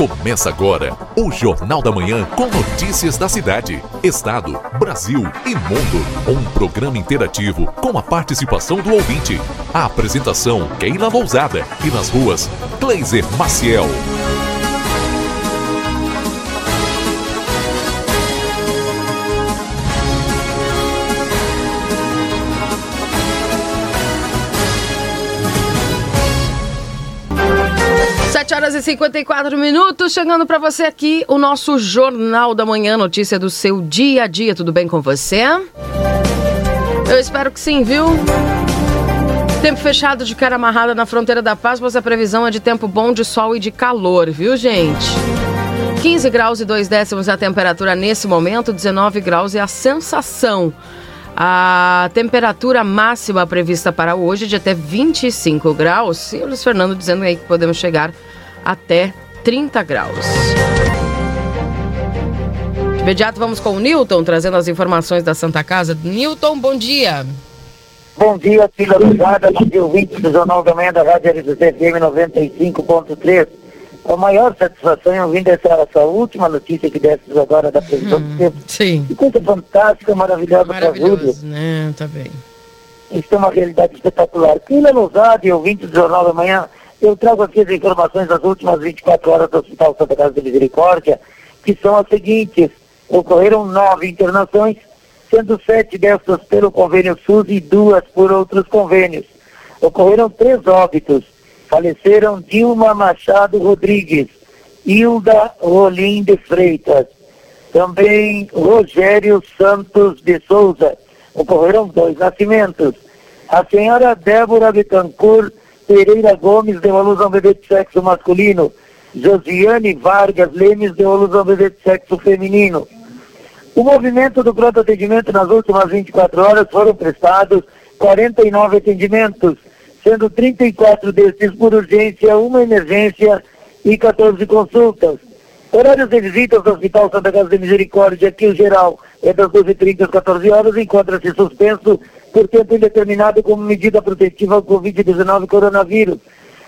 Começa agora o Jornal da Manhã com notícias da cidade, estado, Brasil e mundo. Um programa interativo com a participação do ouvinte. A apresentação Keila Lousada e nas ruas Kleiser Maciel. Horas e 54 minutos, chegando para você aqui o nosso Jornal da Manhã, notícia do seu dia a dia. Tudo bem com você? Eu espero que sim, viu? Tempo fechado de cara amarrada na fronteira da paz, mas a previsão é de tempo bom de sol e de calor, viu, gente? 15 graus e 2 décimos a temperatura nesse momento, 19 graus é a sensação. A temperatura máxima prevista para hoje é de até 25 graus. E o Luiz Fernando dizendo aí que podemos chegar até 30 graus. De imediato vamos com o Newton, trazendo as informações da Santa Casa. Newton, bom dia. Bom dia, Tila Ligada, dia 20 do Jornal da Manhã da Rádio RCFM 95.3. A maior satisfação em ouvir essa, essa última notícia que desse agora da previsão hum, do tempo. Sim. Que coisa fantástica, maravilhosa para Júlio. né? Tá bem. Isso é uma realidade espetacular. Tila Lousada e ouvinte do Jornal da Manhã, eu trago aqui as informações das últimas 24 horas do Hospital Santa Casa de Misericórdia, que são as seguintes. Ocorreram nove internações, sendo sete dessas pelo convênio SUS e duas por outros convênios. Ocorreram três óbitos. Faleceram Dilma Machado Rodrigues, Hilda Rolim de Freitas, também Rogério Santos de Souza. Ocorreram dois nascimentos. A senhora Débora Betancourt Pereira Gomes deu à luz a um bebê de sexo masculino. Josiane Vargas Lemes deu à luz a um bebê de sexo feminino. O movimento do pronto atendimento nas últimas 24 horas foram prestados 49 atendimentos, sendo 34 desses por urgência, uma emergência e 14 consultas. Horários de visitas do Hospital Santa Casa de Misericórdia, que o geral é das 12h30 às 14 horas, encontra-se suspenso por tempo indeterminado como medida protetiva ao Covid-19 coronavírus,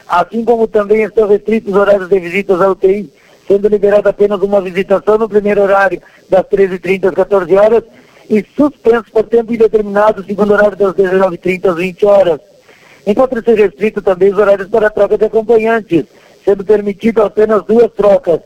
assim como também estão restritos os horários de visitas à UTI, sendo liberada apenas uma visitação no primeiro horário, das 13h30 às 14 horas, e suspenso por tempo indeterminado, segundo horário das 19h30 às 20 horas. Encontra-se restrito também os horários para troca de acompanhantes, sendo permitido apenas duas trocas,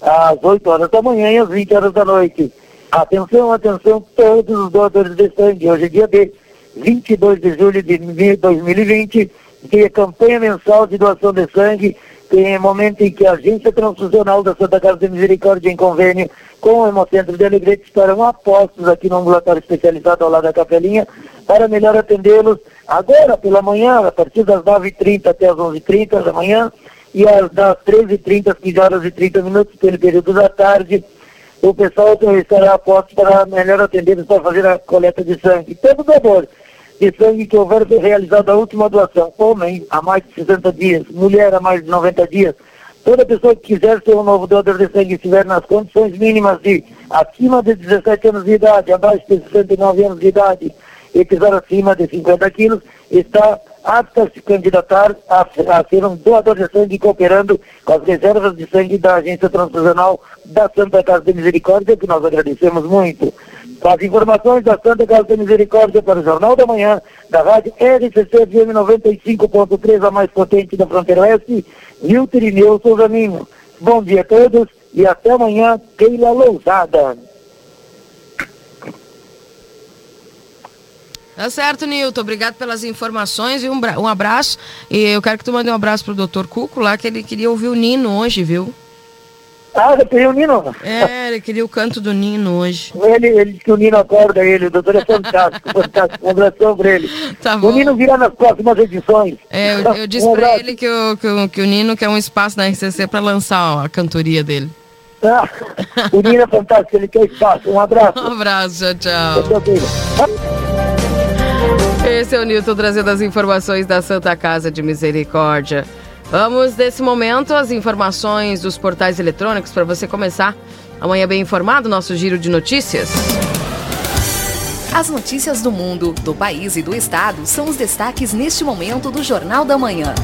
às 8 horas da manhã e às 20 horas da noite. Atenção, atenção, todos os doadores de sangue. Hoje é dia de 22 de julho de 2020, que é campanha mensal de doação de sangue, tem momento em que a Agência Transfusional da Santa Casa de Misericórdia, em convênio com o Hemocentro de Alegrete, estarão apostos aqui no ambulatório especializado ao lado da Capelinha, para melhor atendê-los agora pela manhã, a partir das 9h30 até as 11h30 da manhã, e às das 13h30 às 15 horas e 30 minutos, pelo período da tarde, o pessoal estará aposto para melhor atendê-los para fazer a coleta de sangue. Todo doador de sangue que houver realizado a última doação, homem há mais de 60 dias, mulher há mais de 90 dias, toda pessoa que quiser ser um novo doador de sangue estiver nas condições mínimas de acima de 17 anos de idade, abaixo de 69 anos de idade e pesar acima de 50 quilos, está apta a se candidatar a, a, ser um doador de sangue cooperando com as reservas de sangue da Agência Transfusional da Santa Casa de Misericórdia, que nós agradecemos muito. Com as informações da Santa Casa de Misericórdia para o Jornal da Manhã, da rádio RCC FM 95.3, a mais potente da fronteira oeste, Wilter Irineu Souza Minho. Bom dia a todos e até amanhã, Keila Lousada. Tá certo, Nilton. Obrigado pelas informações e um, um abraço. E eu quero que tu mande um abraço pro doutor Cuco lá, que ele queria ouvir o Nino hoje, viu? Ah, queria o Nino? É, ele queria o canto do Nino hoje. Ele, ele disse que o Nino acorda ele, o doutor é fantástico, fantástico. Um abração pra ele. Tá bom. O Nino virá nas próximas edições. É, eu, eu disse um pra ele que o, que, o, que o Nino quer um espaço na RCC pra lançar a cantoria dele. Ah, o Nino é fantástico, ele quer espaço. Um abraço. Um abraço, tchau, tchau. Esse é o Nilton trazendo as informações da Santa Casa de Misericórdia. Vamos, nesse momento, às informações dos portais eletrônicos para você começar amanhã bem informado nosso giro de notícias. As notícias do mundo, do país e do estado são os destaques neste momento do Jornal da Manhã.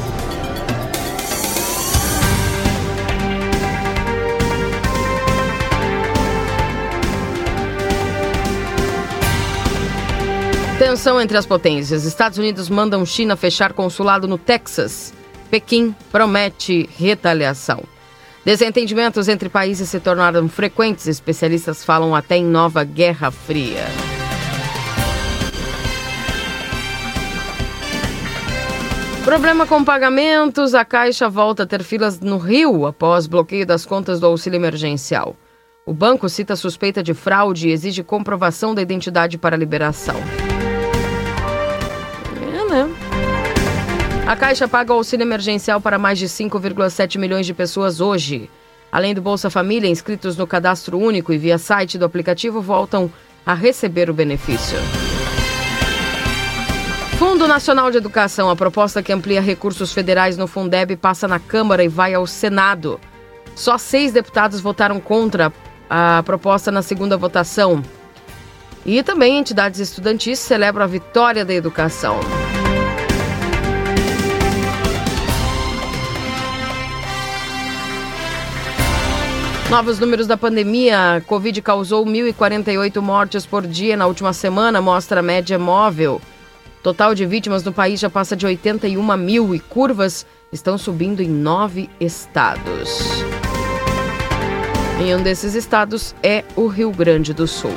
Tensão entre as potências. Estados Unidos mandam China fechar consulado no Texas. Pequim promete retaliação. Desentendimentos entre países se tornaram frequentes. Especialistas falam até em nova Guerra Fria. Problema com pagamentos. A Caixa volta a ter filas no Rio após bloqueio das contas do auxílio emergencial. O banco cita suspeita de fraude e exige comprovação da identidade para liberação. A Caixa paga o auxílio emergencial para mais de 5,7 milhões de pessoas hoje. Além do Bolsa Família, inscritos no cadastro único e via site do aplicativo voltam a receber o benefício. Fundo Nacional de Educação. A proposta que amplia recursos federais no Fundeb passa na Câmara e vai ao Senado. Só seis deputados votaram contra a proposta na segunda votação. E também entidades estudantis celebram a vitória da educação. Novos números da pandemia. Covid causou 1.048 mortes por dia na última semana, mostra a média móvel. Total de vítimas no país já passa de 81 mil e curvas estão subindo em nove estados. Em um desses estados é o Rio Grande do Sul.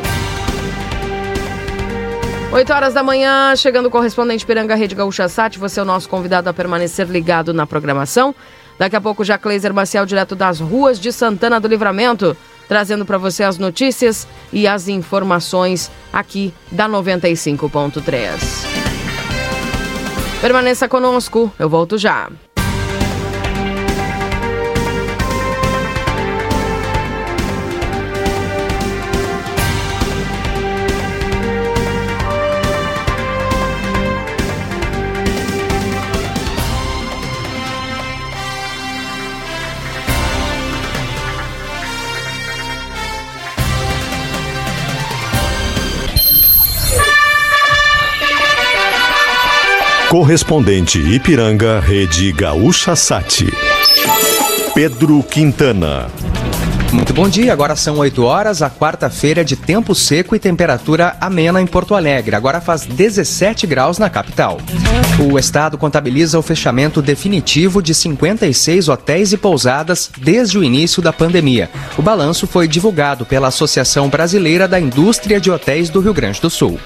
8 horas da manhã, chegando o correspondente Piranga Rede Gaúcha Sat, você é o nosso convidado a permanecer ligado na programação. Daqui a pouco, já Cleiser Maciel, direto das ruas de Santana do Livramento, trazendo para você as notícias e as informações aqui da 95.3. Permaneça conosco, eu volto já. Correspondente Ipiranga, Rede Gaúcha Sati. Pedro Quintana. Muito bom dia, agora são 8 horas, a quarta-feira de tempo seco e temperatura amena em Porto Alegre. Agora faz 17 graus na capital. O estado contabiliza o fechamento definitivo de 56 hotéis e pousadas desde o início da pandemia. O balanço foi divulgado pela Associação Brasileira da Indústria de Hotéis do Rio Grande do Sul.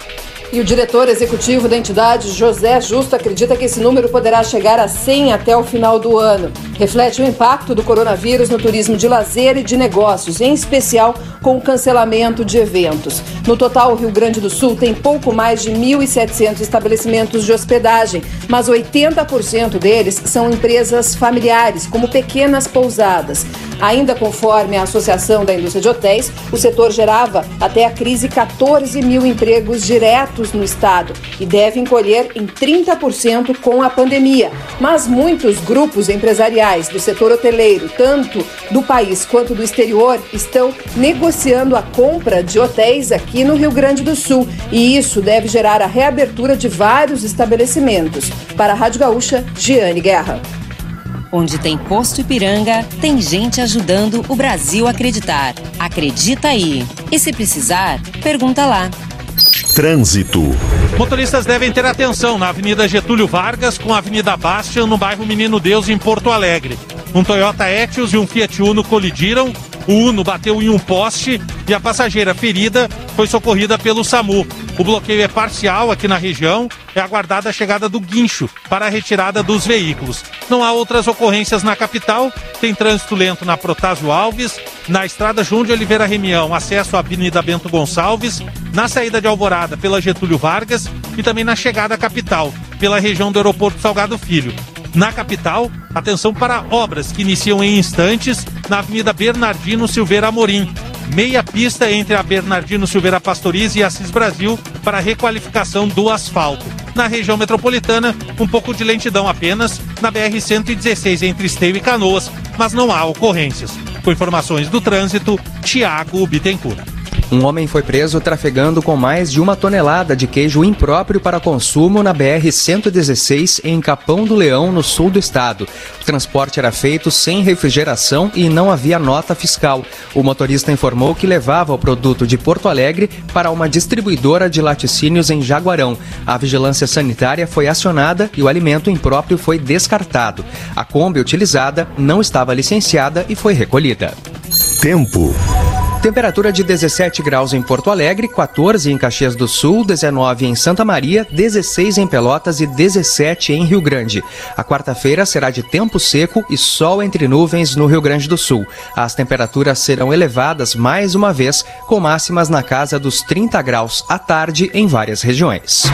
E o diretor executivo da entidade, José Justo, acredita que esse número poderá chegar a 100 até o final do ano. Reflete o impacto do coronavírus no turismo de lazer e de negócios, em especial com o cancelamento de eventos. No total, o Rio Grande do Sul tem pouco mais de 1.700 estabelecimentos de hospedagem, mas 80% deles são empresas familiares, como pequenas pousadas. Ainda conforme a Associação da Indústria de Hotéis, o setor gerava até a crise 14 mil empregos diretos no estado e deve encolher em 30% com a pandemia. Mas muitos grupos empresariais do setor hoteleiro, tanto do país quanto do exterior, estão negociando a compra de hotéis aqui no Rio Grande do Sul e isso deve gerar a reabertura de vários estabelecimentos. Para a Rádio Gaúcha, Giane Guerra. Onde tem posto Ipiranga, tem gente ajudando o Brasil a acreditar. Acredita aí. E se precisar, pergunta lá. Trânsito. Motoristas devem ter atenção na Avenida Getúlio Vargas com a Avenida Bastian no bairro Menino Deus em Porto Alegre. Um Toyota Etios e um Fiat Uno colidiram o Uno bateu em um poste e a passageira ferida foi socorrida pelo SAMU. O bloqueio é parcial aqui na região. É aguardada a chegada do guincho para a retirada dos veículos. Não há outras ocorrências na capital. Tem trânsito lento na Protásio Alves, na estrada João de Oliveira Remião, acesso à Avenida Bento Gonçalves, na saída de Alvorada pela Getúlio Vargas e também na chegada à capital, pela região do Aeroporto Salgado Filho. Na capital, atenção para obras que iniciam em instantes na Avenida Bernardino Silveira Amorim. Meia pista entre a Bernardino Silveira Pastorize e Assis Brasil para requalificação do asfalto. Na região metropolitana, um pouco de lentidão apenas na BR-116 entre Esteio e Canoas, mas não há ocorrências. Com informações do trânsito, Tiago Bittencourt. Um homem foi preso trafegando com mais de uma tonelada de queijo impróprio para consumo na BR-116 em Capão do Leão, no sul do estado. O transporte era feito sem refrigeração e não havia nota fiscal. O motorista informou que levava o produto de Porto Alegre para uma distribuidora de laticínios em Jaguarão. A vigilância sanitária foi acionada e o alimento impróprio foi descartado. A Kombi utilizada não estava licenciada e foi recolhida. Tempo. Temperatura de 17 graus em Porto Alegre, 14 em Caxias do Sul, 19 em Santa Maria, 16 em Pelotas e 17 em Rio Grande. A quarta-feira será de tempo seco e sol entre nuvens no Rio Grande do Sul. As temperaturas serão elevadas mais uma vez, com máximas na casa dos 30 graus à tarde em várias regiões.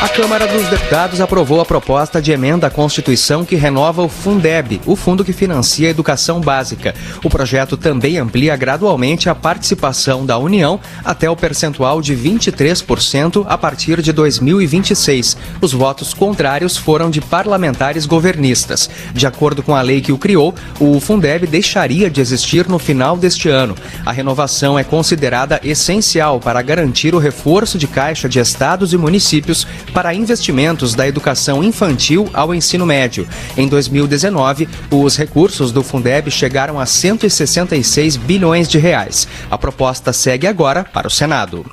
A Câmara dos Deputados aprovou a proposta de emenda à Constituição que renova o Fundeb, o fundo que financia a educação básica. O projeto também amplia gradualmente a participação da União até o percentual de 23% a partir de 2026. Os votos contrários foram de parlamentares governistas. De acordo com a lei que o criou, o Fundeb deixaria de existir no final deste ano. A renovação é considerada essencial para garantir o reforço de caixa de estados e municípios para investimentos da educação infantil ao ensino médio. Em 2019, os recursos do Fundeb chegaram a 166 bilhões de reais. A proposta segue agora para o Senado.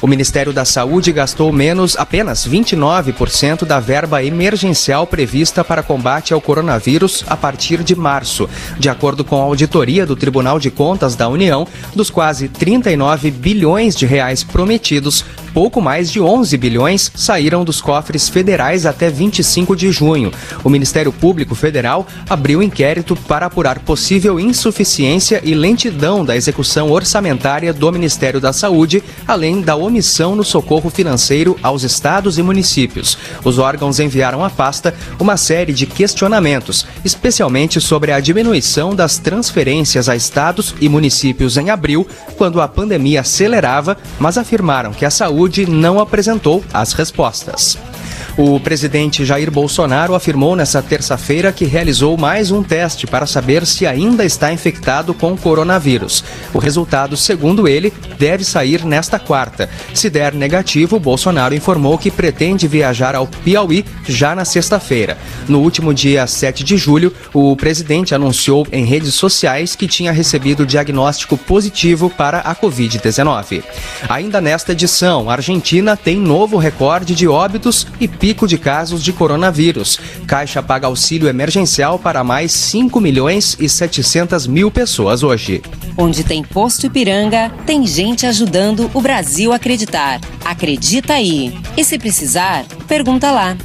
O Ministério da Saúde gastou menos apenas 29% da verba emergencial prevista para combate ao coronavírus a partir de março. De acordo com a auditoria do Tribunal de Contas da União, dos quase 39 bilhões de reais prometidos, pouco mais de 11 bilhões saíram dos cofres federais até 25 de junho. O Ministério Público Federal abriu inquérito para apurar possível insuficiência e lentidão da execução orçamentária do Ministério da Saúde, além da omissão no socorro financeiro aos estados e municípios. Os órgãos enviaram à pasta uma série de questionamentos, especialmente sobre a diminuição das transferências a estados e municípios em abril, quando a pandemia acelerava, mas afirmaram que a saúde não apresentou as respostas. this. O presidente Jair Bolsonaro afirmou nesta terça-feira que realizou mais um teste para saber se ainda está infectado com coronavírus. O resultado, segundo ele, deve sair nesta quarta. Se der negativo, Bolsonaro informou que pretende viajar ao Piauí já na sexta-feira. No último dia 7 de julho, o presidente anunciou em redes sociais que tinha recebido diagnóstico positivo para a Covid-19. Ainda nesta edição, a Argentina tem novo recorde de óbitos e pico de casos de coronavírus. Caixa paga auxílio emergencial para mais 5 milhões e 700 mil pessoas hoje. Onde tem posto Ipiranga, tem gente ajudando o Brasil a acreditar. Acredita aí. E se precisar, pergunta lá.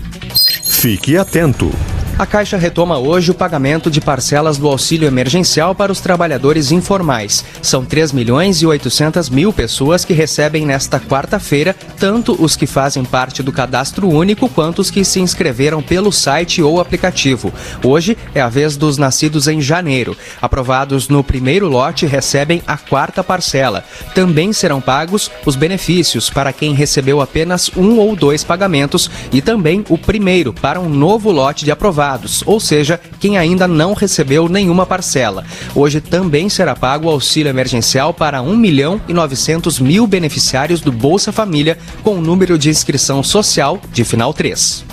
Fique atento. A Caixa retoma hoje o pagamento de parcelas do auxílio emergencial para os trabalhadores informais. São 3 milhões e 800 mil pessoas que recebem nesta quarta-feira, tanto os que fazem parte do cadastro único quanto os que se inscreveram pelo site ou aplicativo. Hoje é a vez dos nascidos em janeiro. Aprovados no primeiro lote recebem a quarta parcela. Também serão pagos os benefícios para quem recebeu apenas um ou dois pagamentos e também o primeiro para um novo lote de aprovados ou seja, quem ainda não recebeu nenhuma parcela. Hoje também será pago o auxílio emergencial para 1 milhão e 900 mil beneficiários do Bolsa Família com o número de inscrição social de final 3.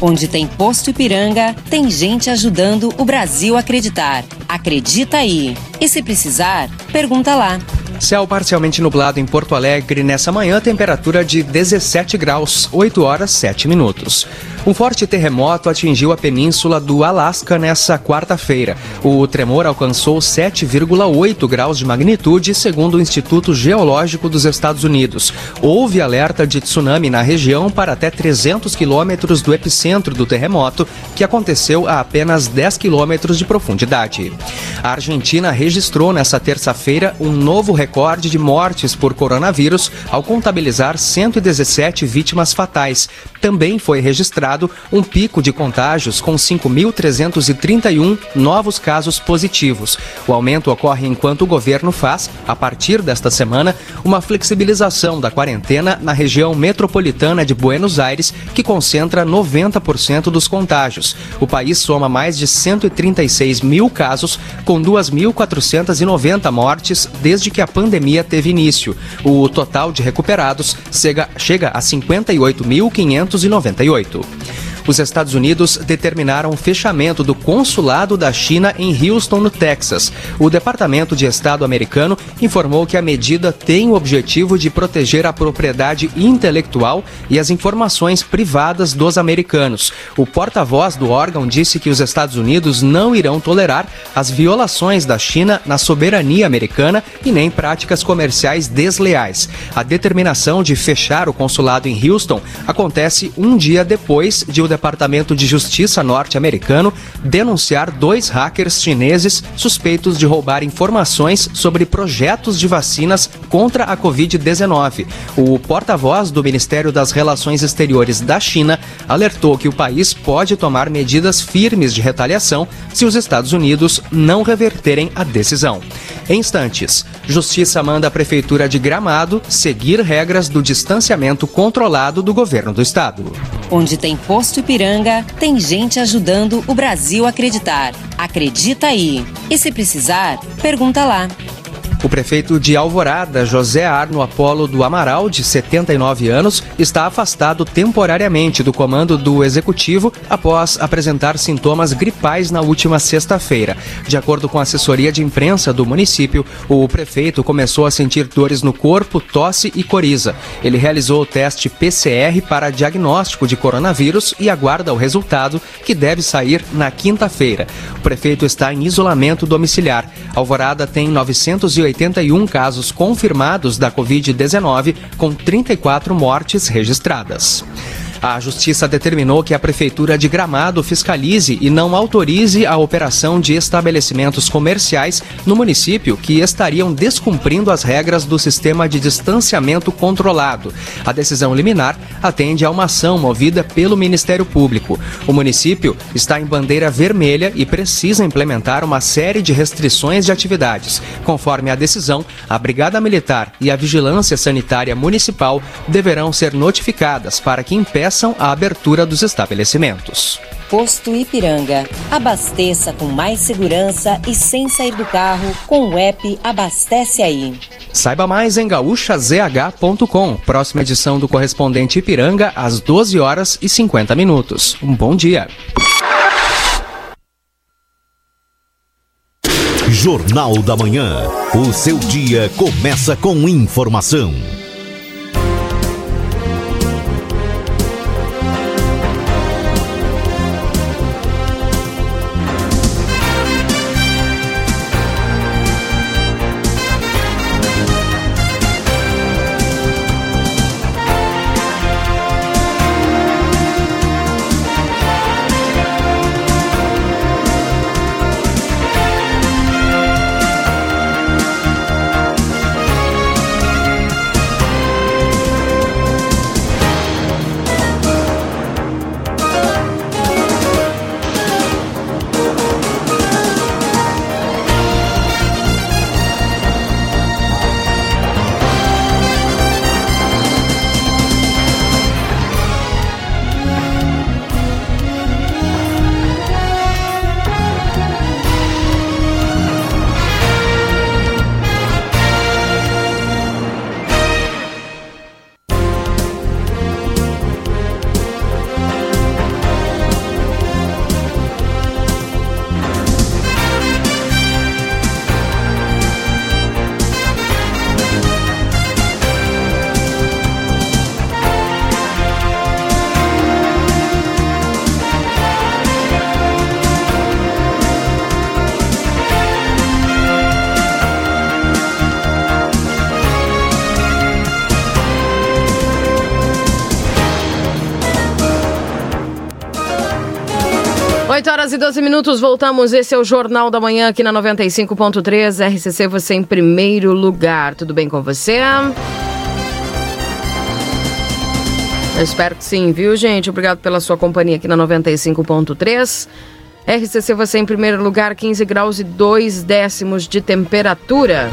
Onde tem posto Ipiranga, tem gente ajudando o Brasil a acreditar. Acredita aí. E se precisar, pergunta lá. Céu parcialmente nublado em Porto Alegre nessa manhã, temperatura de 17 graus, 8 horas 7 minutos. Um forte terremoto atingiu a península do Alasca nessa quarta-feira. O tremor alcançou 7,8 graus de magnitude, segundo o Instituto Geológico dos Estados Unidos. Houve alerta de tsunami na região para até 300 quilômetros do epicentro do terremoto, que aconteceu a apenas 10 quilômetros de profundidade. A Argentina registrou nessa terça-feira um novo recorde de mortes por coronavírus, ao contabilizar 117 vítimas fatais. Também foi registrado registrado um pico de contágios com 5.331 novos casos positivos. O aumento ocorre enquanto o governo faz, a partir desta semana, uma flexibilização da quarentena na região metropolitana de Buenos Aires, que concentra 90% dos contágios. O país soma mais de 136 mil casos, com 2.490 mortes desde que a pandemia teve início. O total de recuperados chega, a 58.598 os Estados Unidos determinaram o fechamento do consulado da China em Houston, no Texas. O Departamento de Estado americano informou que a medida tem o objetivo de proteger a propriedade intelectual e as informações privadas dos americanos. O porta-voz do órgão disse que os Estados Unidos não irão tolerar as violações da China na soberania americana e nem práticas comerciais desleais. A determinação de fechar o consulado em Houston acontece um dia depois de o Departamento de Justiça norte-americano denunciar dois hackers chineses suspeitos de roubar informações sobre projetos de vacinas contra a Covid-19. O porta-voz do Ministério das Relações Exteriores da China alertou que o país pode tomar medidas firmes de retaliação se os Estados Unidos não reverterem a decisão. Em instantes, Justiça manda a Prefeitura de Gramado seguir regras do distanciamento controlado do governo do estado. Onde tem posto Ipiranga, tem gente ajudando o Brasil a acreditar. Acredita aí. E se precisar, pergunta lá. O prefeito de Alvorada, José Arno Apolo do Amaral, de 79 anos, está afastado temporariamente do comando do executivo após apresentar sintomas gripais na última sexta-feira. De acordo com a assessoria de imprensa do município, o prefeito começou a sentir dores no corpo, tosse e coriza. Ele realizou o teste PCR para diagnóstico de coronavírus e aguarda o resultado, que deve sair na quinta-feira. O prefeito está em isolamento domiciliar. Alvorada tem 980 81 casos confirmados da Covid-19, com 34 mortes registradas. A Justiça determinou que a Prefeitura de Gramado fiscalize e não autorize a operação de estabelecimentos comerciais no município que estariam descumprindo as regras do sistema de distanciamento controlado. A decisão liminar atende a uma ação movida pelo Ministério Público. O município está em bandeira vermelha e precisa implementar uma série de restrições de atividades. Conforme a decisão, a Brigada Militar e a Vigilância Sanitária Municipal deverão ser notificadas para que impeçam a abertura dos estabelecimentos. Posto Ipiranga. Abasteça com mais segurança e sem sair do carro com o app Abastece Aí. Saiba mais em gaúchazh.com. Próxima edição do correspondente Ipiranga às 12 horas e 50 minutos. Um bom dia. Jornal da Manhã. O seu dia começa com informação. Minutos, voltamos. Esse é o Jornal da Manhã aqui na 95.3 RCC, você em primeiro lugar. Tudo bem com você? Eu espero que sim, viu, gente? Obrigado pela sua companhia aqui na 95.3. RCC você em primeiro lugar, 15 graus e 2 décimos de temperatura.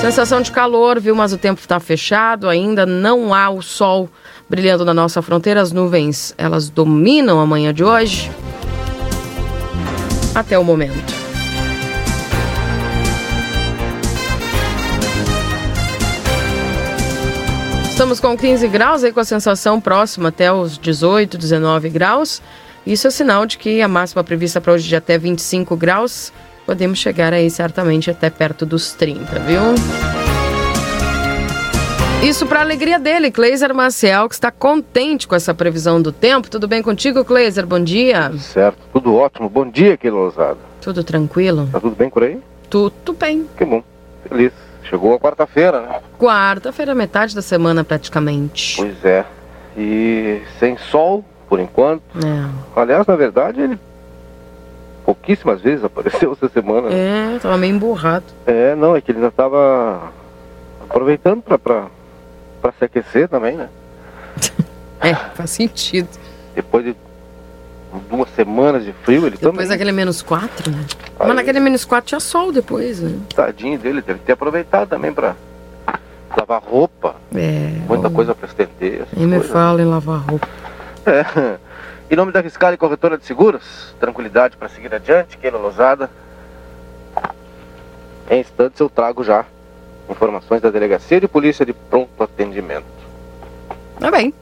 Sensação de calor, viu? Mas o tempo está fechado, ainda não há o sol brilhando na nossa fronteira. As nuvens, elas dominam a manhã de hoje. Até o momento. Estamos com 15 graus aí com a sensação próxima até os 18, 19 graus. Isso é sinal de que a máxima prevista para hoje de até 25 graus, podemos chegar aí certamente até perto dos 30, viu? Isso para alegria dele, Cleiser Maciel, que está contente com essa previsão do tempo. Tudo bem contigo, Cleiser? Bom dia. Certo, tudo ótimo. Bom dia, Keila Lousada. Tudo tranquilo? Tá tudo bem por aí? Tudo bem. Que bom. Feliz. Chegou a quarta-feira, né? Quarta-feira, metade da semana praticamente. Pois é. E sem sol, por enquanto. É. Aliás, na verdade, ele pouquíssimas vezes apareceu essa semana. É, tava meio emburrado. É, não, é que ele já tava aproveitando pra, pra se aquecer também, né? é, faz sentido. Depois de duas semanas de frio, ele depois também. Depois daquele menos 4, né? Aí, Mas naquele menos 4 tinha sol depois, né? Tadinho dele, deve ter aproveitado também pra lavar roupa. É. Muita ó, coisa pra estender. Nem me fala em lavar roupa. É. Em nome da Fiscal e Corretora de Seguros, tranquilidade para seguir adiante, Keila Lozada. Em instantes eu trago já informações da Delegacia de Polícia de Pronto Atendimento. Tá bem.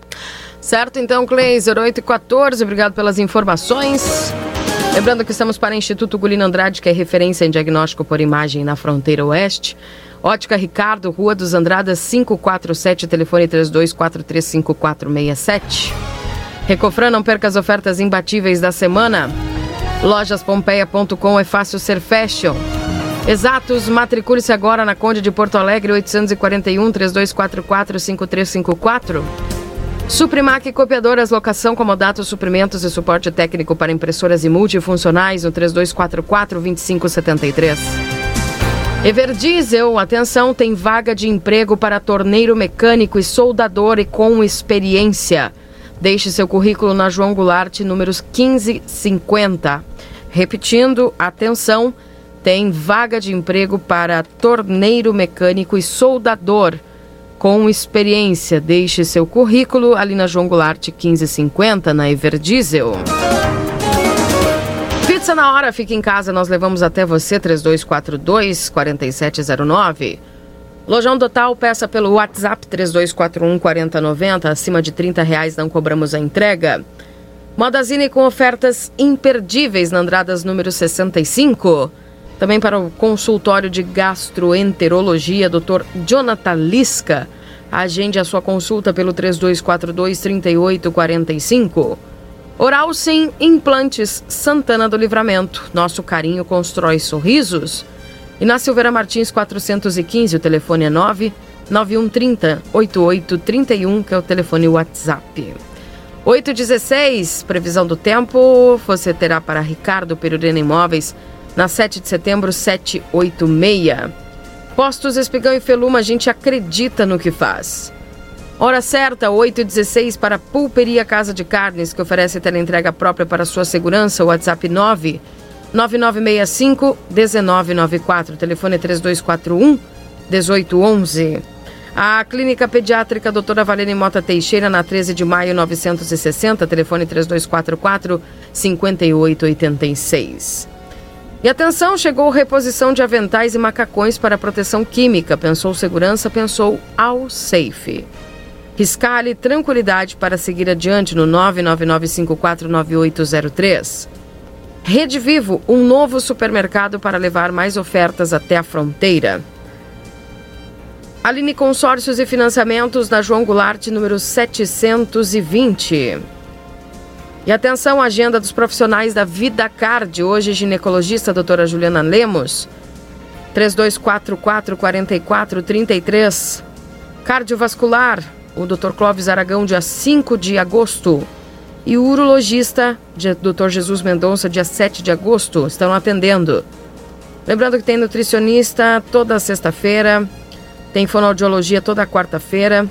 Certo, então, Cleiser, 8 e 14, obrigado pelas informações. Lembrando que estamos para o Instituto Gulino Andrade, que é referência em diagnóstico por imagem na fronteira oeste. Ótica Ricardo, Rua dos Andradas 547, telefone 32435467. Recofran, não perca as ofertas imbatíveis da semana. Lojaspompeia.com é fácil ser fashion. Exatos, matricule-se agora na Conde de Porto Alegre, 841 3244 5354. Suprimac Copiadoras, locação, comodato, suprimentos e suporte técnico para impressoras e multifuncionais no 3244-2573. Everdiesel, atenção, tem vaga de emprego para torneiro mecânico e soldador e com experiência. Deixe seu currículo na João Goulart, números 1550. Repetindo, atenção, tem vaga de emprego para torneiro mecânico e soldador com experiência. Deixe seu currículo ali na João Goulart 1550, na Everdiesel. Pizza na hora, fique em casa, nós levamos até você, 3242-4709. Lojão Total, peça pelo WhatsApp 3241-4090, acima de 30 reais não cobramos a entrega. Modazine com ofertas imperdíveis na Andradas número 65. Também para o consultório de gastroenterologia, Dr. Jonathan Lisca. Agende a sua consulta pelo 3242-3845. Oral Sim Implantes Santana do Livramento. Nosso carinho constrói sorrisos. E na Silveira Martins 415, o telefone é 9 9130 8831, que é o telefone WhatsApp. 816, previsão do tempo, você terá para Ricardo Perurena Imóveis na 7 de setembro, 786. Postos Espigão e Feluma, a gente acredita no que faz. Hora certa, 8 e 16 para Pulperia Casa de Carnes, que oferece teleentrega própria para sua segurança. WhatsApp 9 9965 1994. Telefone 3241 1811. A Clínica Pediátrica Doutora Valene Mota Teixeira, na 13 de maio 960. Telefone 3244 5886. E atenção, chegou reposição de aventais e macacões para proteção química. Pensou segurança, pensou ao safe. Riscale tranquilidade para seguir adiante no 999549803. Rede Vivo, um novo supermercado para levar mais ofertas até a fronteira. Aline Consórcios e Financiamentos na João Goulart, número 720. E atenção, agenda dos profissionais da Vida Card. Hoje, ginecologista doutora Juliana Lemos. 3244-4433. Cardiovascular, o Dr. Clóvis Aragão, dia 5 de agosto. E o urologista, Dr. Jesus Mendonça, dia 7 de agosto, estão atendendo. Lembrando que tem nutricionista toda sexta-feira, tem fonoaudiologia toda quarta-feira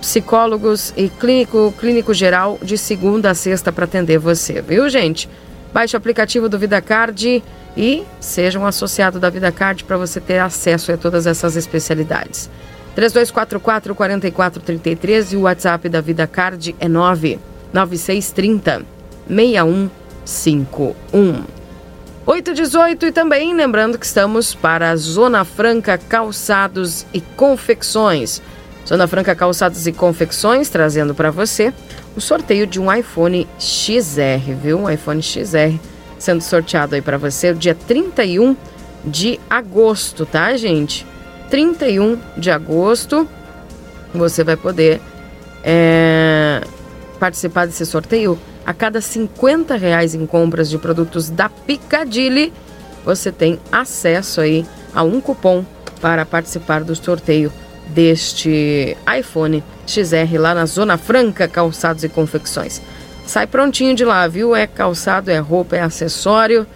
psicólogos e clínico, clínico geral de segunda a sexta para atender você, viu, gente? Baixe o aplicativo do VidaCard e seja um associado da VidaCard para você ter acesso a todas essas especialidades. 3244 4433 e o WhatsApp da VidaCard é 99630 6151. 818 e também lembrando que estamos para a Zona Franca Calçados e Confecções. Zona Franca Calçados e Confecções trazendo para você o sorteio de um iPhone XR, viu? Um iPhone XR sendo sorteado aí para você dia 31 de agosto, tá, gente? 31 de agosto você vai poder é, participar desse sorteio. A cada 50 reais em compras de produtos da Picadilly, você tem acesso aí a um cupom para participar do sorteio deste iPhone XR lá na Zona Franca Calçados e Confecções. Sai prontinho de lá, viu? É calçado, é roupa, é acessório.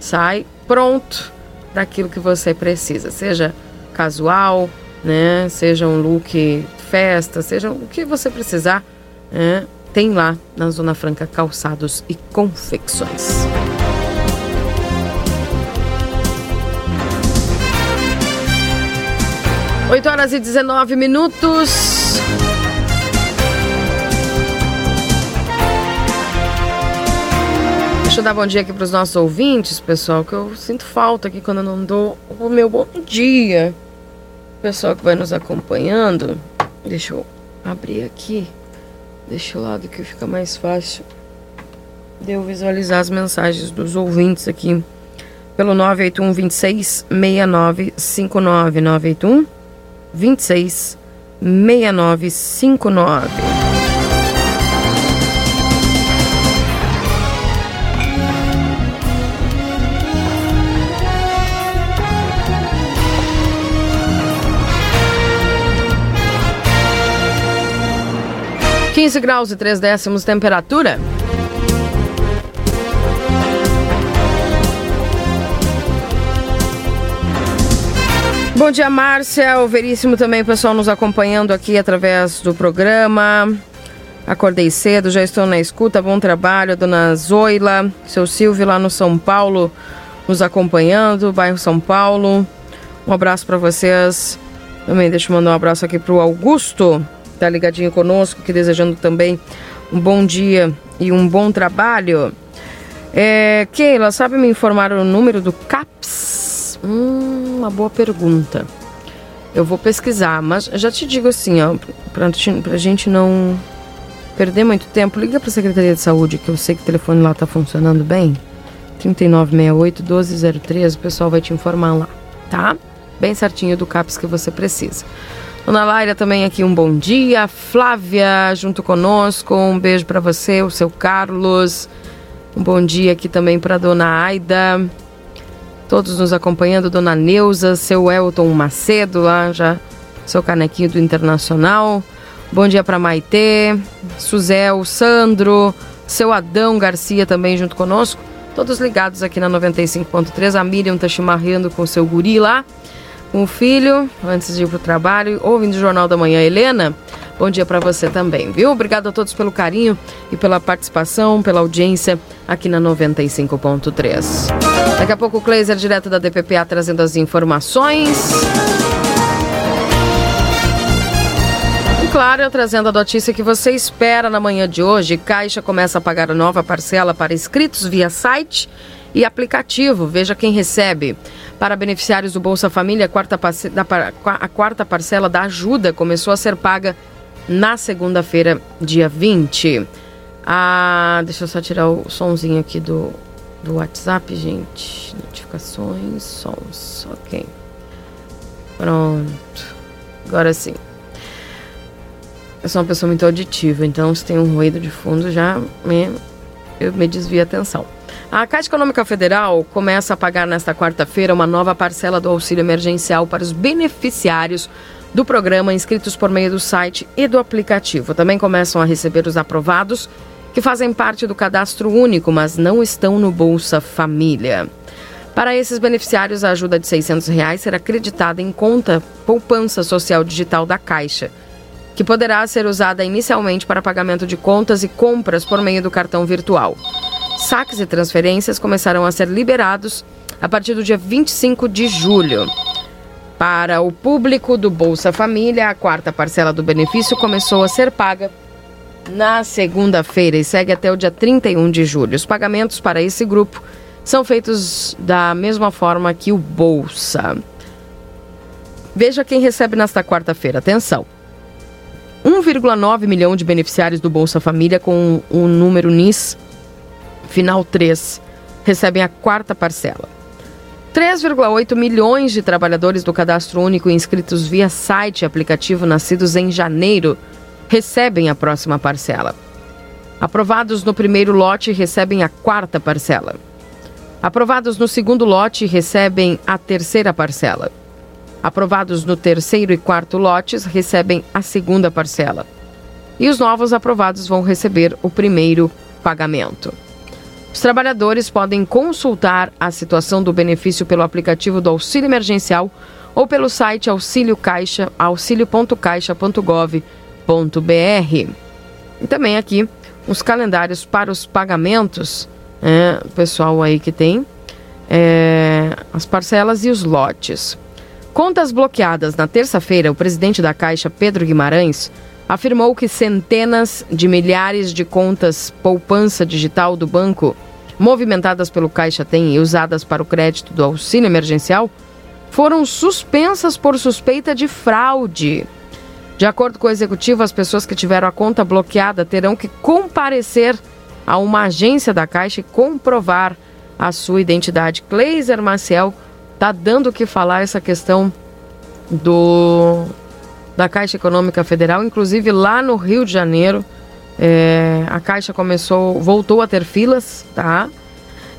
Sai pronto para aquilo que você precisa, seja casual, né? Seja um look festa, seja o que você precisar, né? tem lá na Zona Franca Calçados e Confecções. 8 horas e 19 minutos. Deixa eu dar bom dia aqui para os nossos ouvintes, pessoal, que eu sinto falta aqui quando eu não dou o meu bom dia. Pessoal que vai nos acompanhando, deixa eu abrir aqui, deixa o lado que fica mais fácil de eu visualizar as mensagens dos ouvintes aqui pelo 981 26 6959 981 26 6959. Quinze graus e três décimos temperatura. Bom dia, Márcia. O Veríssimo também, pessoal, nos acompanhando aqui através do programa. Acordei cedo, já estou na escuta. Bom trabalho, dona Zoila, seu Silvio lá no São Paulo, nos acompanhando, bairro São Paulo. Um abraço para vocês. Também deixa eu mandar um abraço aqui para o Augusto, tá ligadinho conosco, que desejando também um bom dia e um bom trabalho. É, Keila, sabe me informar o número do CAPS? Hum, uma boa pergunta. Eu vou pesquisar, mas já te digo assim, ó, pra, pra gente não perder muito tempo, liga pra Secretaria de Saúde, que eu sei que o telefone lá tá funcionando bem. 3968-1203, o pessoal vai te informar lá, tá? Bem certinho do CAPS que você precisa. Dona Laira também aqui, um bom dia. Flávia junto conosco, um beijo para você, o seu Carlos. Um bom dia aqui também para Dona Aida. Todos nos acompanhando, Dona Neuza, seu Elton Macedo, lá já, seu canequinho do Internacional. Bom dia para Maitê, Suzel, Sandro, seu Adão Garcia também junto conosco. Todos ligados aqui na 95.3. A Miriam tá chimarrando com seu guri lá, o filho, antes de ir pro trabalho, ouvindo o Jornal da Manhã. Helena, bom dia para você também, viu? Obrigado a todos pelo carinho e pela participação, pela audiência aqui na 95.3. Daqui a pouco o Kleiser, direto da DPPA, trazendo as informações. Claro, trazendo a notícia que você espera na manhã de hoje. Caixa começa a pagar a nova parcela para inscritos via site e aplicativo. Veja quem recebe. Para beneficiários do Bolsa Família, a quarta, a quarta parcela da ajuda começou a ser paga na segunda-feira, dia 20. Ah, deixa eu só tirar o sonzinho aqui do, do WhatsApp, gente. Notificações, sons. Ok. Pronto. Agora sim. Eu sou uma pessoa muito auditiva, então se tem um ruído de fundo já me, eu me desvio a atenção. A Caixa Econômica Federal começa a pagar nesta quarta-feira uma nova parcela do auxílio emergencial para os beneficiários do programa inscritos por meio do site e do aplicativo. Também começam a receber os aprovados que fazem parte do cadastro único, mas não estão no Bolsa Família. Para esses beneficiários, a ajuda de 600 reais será acreditada em conta poupança social digital da Caixa. Que poderá ser usada inicialmente para pagamento de contas e compras por meio do cartão virtual. Saques e transferências começarão a ser liberados a partir do dia 25 de julho. Para o público do Bolsa Família, a quarta parcela do benefício começou a ser paga na segunda-feira e segue até o dia 31 de julho. Os pagamentos para esse grupo são feitos da mesma forma que o Bolsa. Veja quem recebe nesta quarta-feira. Atenção. 1,9 milhão de beneficiários do Bolsa Família com o número NIS final 3 recebem a quarta parcela. 3,8 milhões de trabalhadores do Cadastro Único inscritos via site e aplicativo nascidos em janeiro recebem a próxima parcela. Aprovados no primeiro lote recebem a quarta parcela. Aprovados no segundo lote recebem a terceira parcela. Aprovados no terceiro e quarto lotes recebem a segunda parcela. E os novos aprovados vão receber o primeiro pagamento. Os trabalhadores podem consultar a situação do benefício pelo aplicativo do Auxílio Emergencial ou pelo site auxílio caixa, auxilio.caixa.gov.br. E também aqui os calendários para os pagamentos, é, o pessoal aí que tem é, as parcelas e os lotes. Contas bloqueadas na terça-feira, o presidente da Caixa, Pedro Guimarães, afirmou que centenas de milhares de contas poupança digital do banco, movimentadas pelo Caixa Tem e usadas para o crédito do auxílio emergencial, foram suspensas por suspeita de fraude. De acordo com o executivo, as pessoas que tiveram a conta bloqueada terão que comparecer a uma agência da Caixa e comprovar a sua identidade. Cleiser Maciel está dando o que falar essa questão do da Caixa Econômica Federal, inclusive lá no Rio de Janeiro, é, a Caixa começou, voltou a ter filas, tá?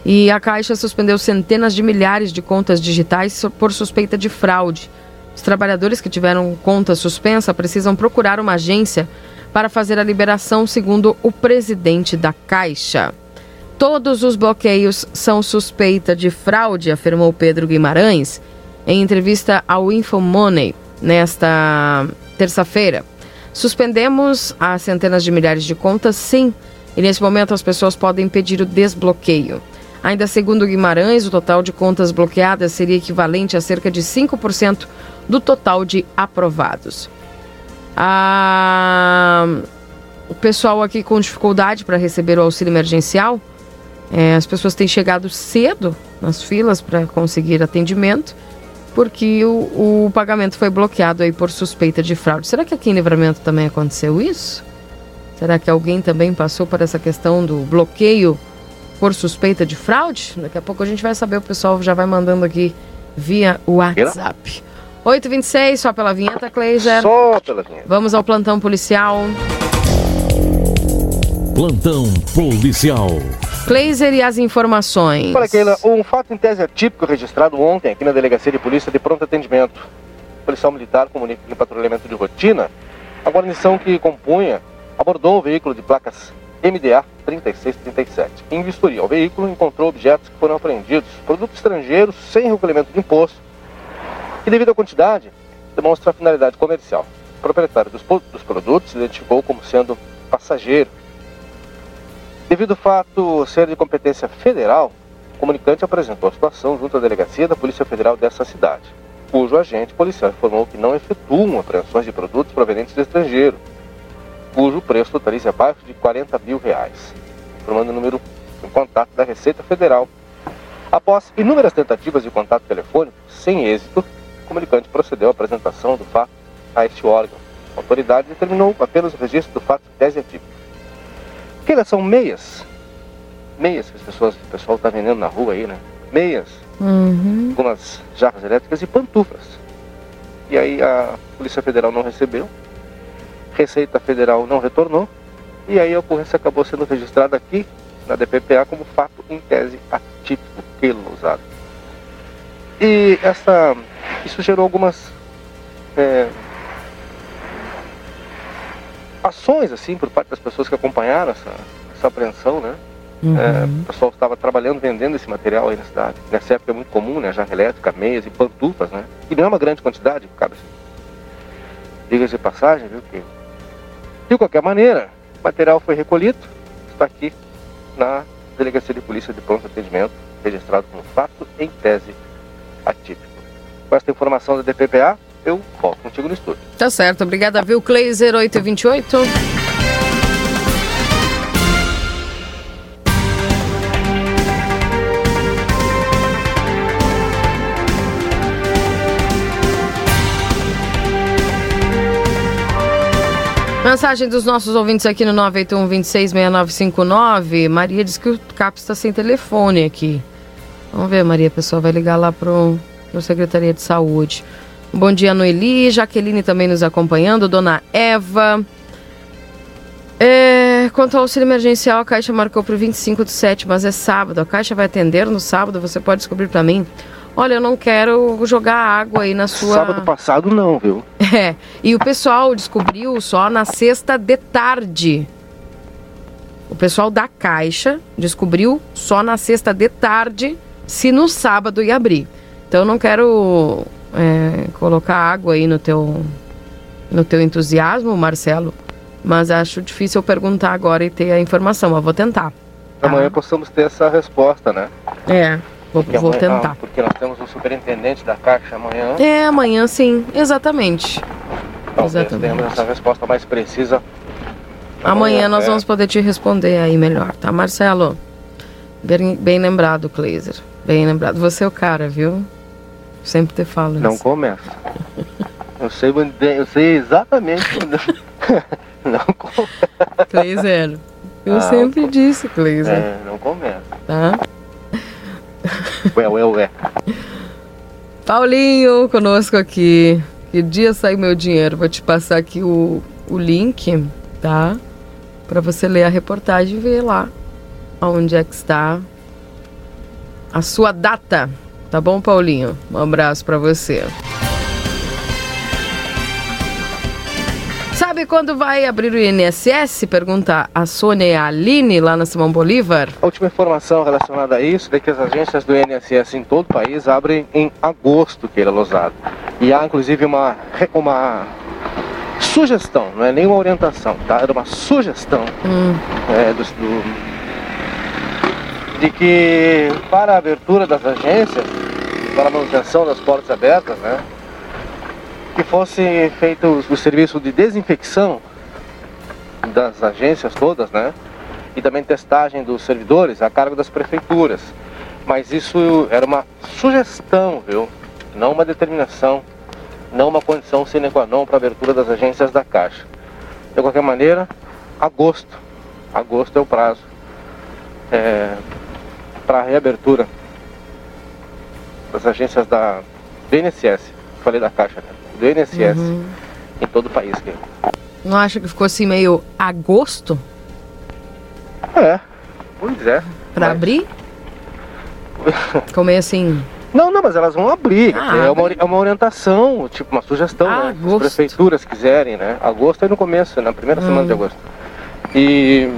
E a Caixa suspendeu centenas de milhares de contas digitais por suspeita de fraude. Os trabalhadores que tiveram conta suspensa precisam procurar uma agência para fazer a liberação, segundo o presidente da Caixa. Todos os bloqueios são suspeita de fraude, afirmou Pedro Guimarães em entrevista ao Infomoney nesta terça-feira. Suspendemos as centenas de milhares de contas, sim, e nesse momento as pessoas podem pedir o desbloqueio. Ainda segundo Guimarães, o total de contas bloqueadas seria equivalente a cerca de 5% do total de aprovados. Ah, o pessoal aqui com dificuldade para receber o auxílio emergencial é, as pessoas têm chegado cedo nas filas para conseguir atendimento, porque o, o, pagamento foi bloqueado aí por suspeita de fraude. Será que aqui em Livramento também aconteceu isso? Será que alguém também passou por essa questão do bloqueio por suspeita de fraude? Daqui a pouco a gente vai saber, o pessoal já vai mandando aqui via WhatsApp. 8h26, só pela vinheta, Cleiser. Só pela vinheta. Vamos ao plantão policial. Plantão policial. Kleiser e as informações. Olha, Keila, um fato em tese atípico registrado ontem aqui na Delegacia de Polícia de Pronto Atendimento. O policial militar comunica que patrulhamento de rotina, a guarnição que compunha abordou um veículo de placas MDA 3637. Em vistoria ao veículo, encontrou objetos que foram apreendidos, produtos estrangeiros sem recolhimento de imposto, que devido à quantidade, demonstra finalidade comercial. O proprietário dos, dos produtos identificou como sendo passageiro Devido ao fato ser de competência federal, o comunicante apresentou a situação junto à delegacia da Polícia Federal dessa cidade, cujo agente policial informou que não efetuam apreensões de produtos provenientes do estrangeiro, cujo preço totaliza abaixo de 40 mil reais, informando o número em contato da Receita Federal. Após inúmeras tentativas de contato telefônico sem êxito, o comunicante procedeu à apresentação do fato a este órgão. A autoridade determinou apenas o registro do fato em tese atípica. Porque são meias. Meias que as pessoas, o pessoal está vendendo na rua aí, né? Meias. Uhum. Algumas jarras elétricas e pantufas. E aí a Polícia Federal não recebeu. Receita Federal não retornou. E aí a ocorrência acabou sendo registrada aqui na DPPA como fato em tese atípico pelo usado. E essa, isso gerou algumas é, ações assim por parte das pessoas que acompanharam essa, essa apreensão, né? Uhum. É, o pessoal estava trabalhando, vendendo esse material aí na cidade. Nessa época é muito comum, né? Jarra elétrica, meias e pantufas, né? E não é uma grande quantidade, cara. Diga-se de passagem, viu? Que De qualquer maneira, o material foi recolhido, está aqui na Delegacia de Polícia de Pronto Atendimento, registrado como fato em tese atípico. Com esta informação da DPPA, eu volto contigo no estúdio. Tá certo, obrigada, viu, Cleiser 828. Mensagem dos nossos ouvintes aqui no 981 266959. Maria diz que o CAP está sem telefone aqui. Vamos ver, Maria, a pessoa vai ligar lá para a Secretaria de Saúde. Bom dia, Noeli. Jaqueline também nos acompanhando. Dona Eva. É, quanto ao auxílio emergencial, a Caixa marcou para o 25 de 7, mas é sábado. A Caixa vai atender no sábado, você pode descobrir para mim. Olha, eu não quero jogar água aí na sua. Sábado passado não, viu? É. E o pessoal descobriu só na sexta de tarde. O pessoal da Caixa descobriu só na sexta de tarde se no sábado ia abrir. Então eu não quero é, colocar água aí no teu, no teu entusiasmo, Marcelo. Mas acho difícil eu perguntar agora e ter a informação, mas vou tentar. Amanhã possamos ter essa resposta, né? É. Vou, Porque vou amanhã- tentar. ah, porque nós temos o superintendente da Caixa amanhã. É, amanhã sim, exatamente. Talvez exatamente. tenhamos essa resposta mais precisa. Amanhã nós é. vamos poder te responder aí melhor, tá, Marcelo? Bem, bem lembrado, Kleiser. Bem lembrado. Você é o cara, viu? Sempre te falo Não isso. começa. Eu sei, onde- eu sei exatamente quando. Não começa. Kleiser. Eu Ah, sempre disse, Kleiser. É, não começa. Tá? Ué, ué, ué. Paulinho conosco aqui. Que dia sai meu dinheiro? Vou te passar aqui o, o link, tá? Pra você ler a reportagem e ver lá onde é que está a sua data. Tá bom, Paulinho? Um abraço pra você. Sabe quando vai abrir o INSS? Pergunta a Sônia e a Aline lá na Simão Bolívar. A última informação relacionada a isso é que as agências do INSS em todo o país abrem em agosto, Keila Losado. E há inclusive uma, uma sugestão, não é nem uma orientação, tá? Era uma sugestão é, do, do- de que para a abertura das agências, para a manutenção das portas abertas, né? Que fosse feito o, serviço de desinfecção das agências todas, né? E também testagem dos servidores a cargo das prefeituras. Mas isso era uma sugestão, viu? Não uma determinação, não uma condição sine qua non para a abertura das agências da Caixa. De qualquer maneira, agosto. Agosto é o prazo para a reabertura das agências da do INSS. Falei da Caixa, né? Do INSS Uhum. em todo o país. Não acha que ficou assim meio agosto É, pois é. pra Mas- abrir? Ficou meio assim. Não, não, mas elas vão abrir. Ah, é, uma, é uma orientação, tipo uma sugestão, né? agosto. As prefeituras quiserem, né? Agosto é no começo, na primeira semana Hum. de agosto. E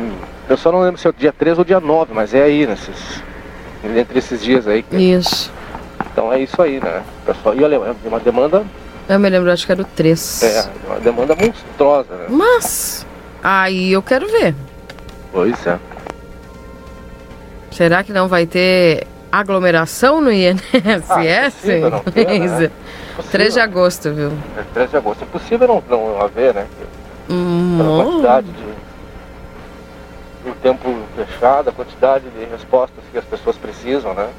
eu só não lembro se é dia 13 ou dia 9, mas é aí, nesses, entre esses dias aí. que- Isso. Então é isso aí, né? Pessoal, e olha, é uma demanda, Eu me lembro, acho que era o 3. é, uma demanda monstruosa, né? Mas, aí eu quero ver. Pois é. Será que não vai ter aglomeração no INSS? Ah, impossível não ter, né? Isa? 3 de agosto, viu? É 13 de agosto. É impossível não, não haver, né? Pela Hum, quantidade de. O tempo fechado, a quantidade de respostas que as pessoas precisam, né?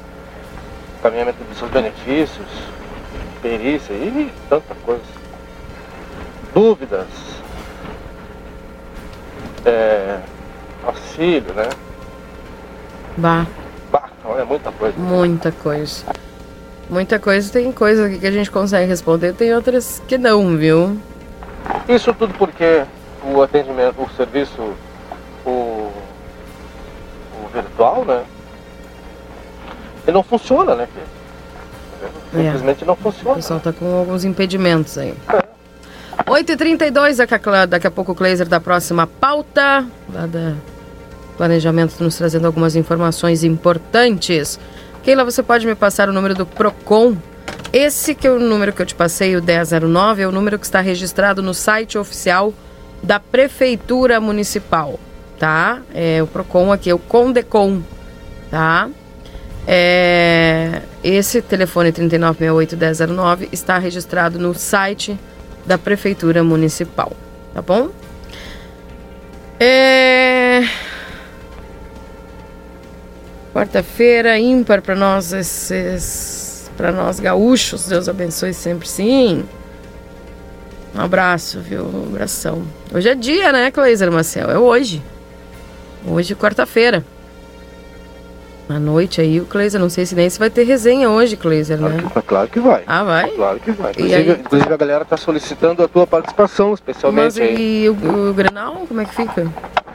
Caminhamento dos seus benefícios, perícia e tanta coisa. Dúvidas. É, auxílio, né? bah, Bah, olha, muita coisa. muita coisa. Muita coisa. Tem coisa que a gente consegue responder, tem outras que não, viu? Isso tudo porque o atendimento, o serviço, o virtual, né? Ele não funciona, né? filho? Simplesmente não O funciona. pessoal tá com alguns impedimentos aí. 8h32, daqui a, pouco o Kleiser da próxima pauta. Lá da Planejamento nos trazendo algumas informações importantes. Keila, você pode me passar o número do PROCON? Esse que é o número que eu te passei, o 1009, é o número que está registrado no site oficial da Prefeitura Municipal, tá? É o PROCON aqui, é o CONDECOM, tá? É, esse telefone 3968-1009 está registrado no site da Prefeitura Municipal, tá bom? É... Quarta-feira ímpar para nós esses para nós gaúchos, Deus abençoe sempre, sim. Um abraço, viu? Um abração. Hoje é dia, né, Cleiser Marcel? É hoje. Hoje, quarta-feira. À noite aí, o Cleiser, não sei se nem se vai ter resenha hoje, Cleiser, né? Claro que, claro que vai. Ah, vai? Claro que vai. Inclusive, inclusive a galera está solicitando a tua participação, especialmente Mas aí. e o, o Grenal, como é que fica?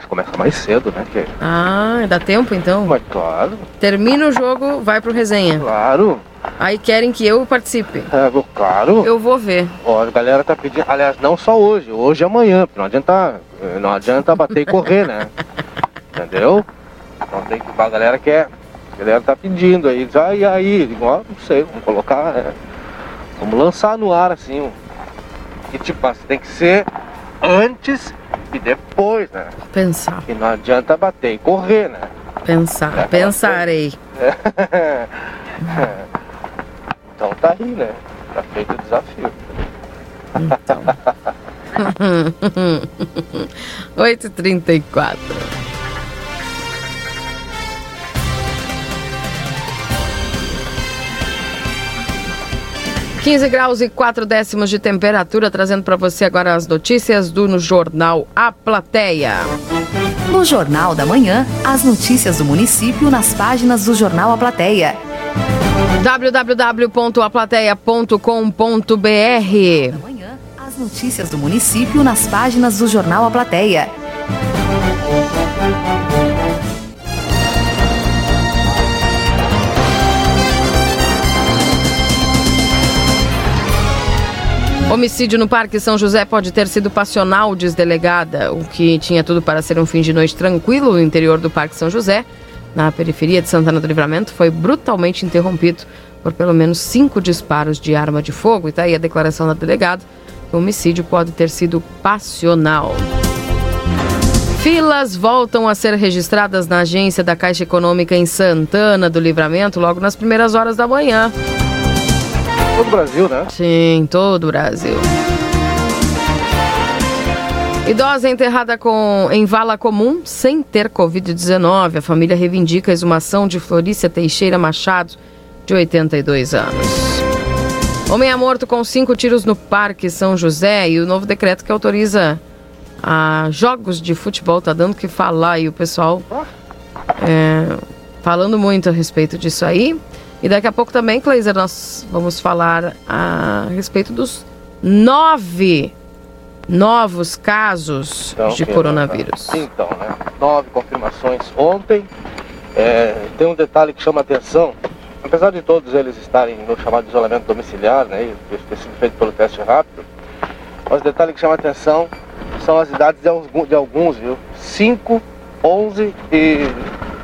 Começa mais cedo, né? Que... Ah, dá tempo então? Mas claro. Termina o jogo, vai pro resenha. Claro. Aí querem que eu participe. É, claro. Eu vou ver. Ó, a galera tá pedindo, aliás, não só hoje, hoje e amanhã, porque não adianta, não adianta bater e correr, né? Entendeu? Então tem que, a galera quer, a galera tá pedindo aí, ah, e aí, digo, ó, não sei, vamos colocar, é, vamos lançar no ar assim, que tipo, assim, tem que ser antes e depois, né? Pensar. Que não adianta bater e correr, né? Pensar, É, pensarei. então tá aí, né? Tá feito o desafio. Então. 8h34. Quinze graus e quatro décimos de temperatura, trazendo para você agora as notícias do no Jornal A Plateia. No Jornal da Manhã, as notícias do município nas páginas do Jornal A Plateia. www.aplateia.com.br Amanhã, as notícias do município nas páginas do Jornal A Plateia. Homicídio no Parque São José pode ter sido passional, diz delegada. O que tinha tudo para ser um fim de noite tranquilo no interior do Parque São José, na periferia de Santana do Livramento, foi brutalmente interrompido por pelo menos cinco disparos de arma de fogo. E tá aí a declaração da delegada. O homicídio pode ter sido passional. Filas voltam a ser registradas na agência da Caixa Econômica em Santana do Livramento logo nas primeiras horas da manhã. Todo o Brasil, né? Sim, todo o Brasil. Idosa enterrada com, em vala comum sem ter Covid-19. A família reivindica a exumação de Florícia Teixeira Machado, de 82 anos. Homem é morto com cinco tiros no Parque São José e o novo decreto que autoriza a jogos de futebol está dando que falar e o pessoal é, falando muito a respeito disso aí. E daqui a pouco também, Cleiser, nós vamos falar a respeito dos nove novos casos Então, de coronavírus. Então, né? Nove confirmações ontem. É, tem um detalhe que chama atenção. Apesar de todos eles estarem no chamado isolamento domiciliar, né? E ter sido feito pelo teste rápido, mas o detalhe que chama atenção são as idades de alguns, de alguns viu? 5, 11 e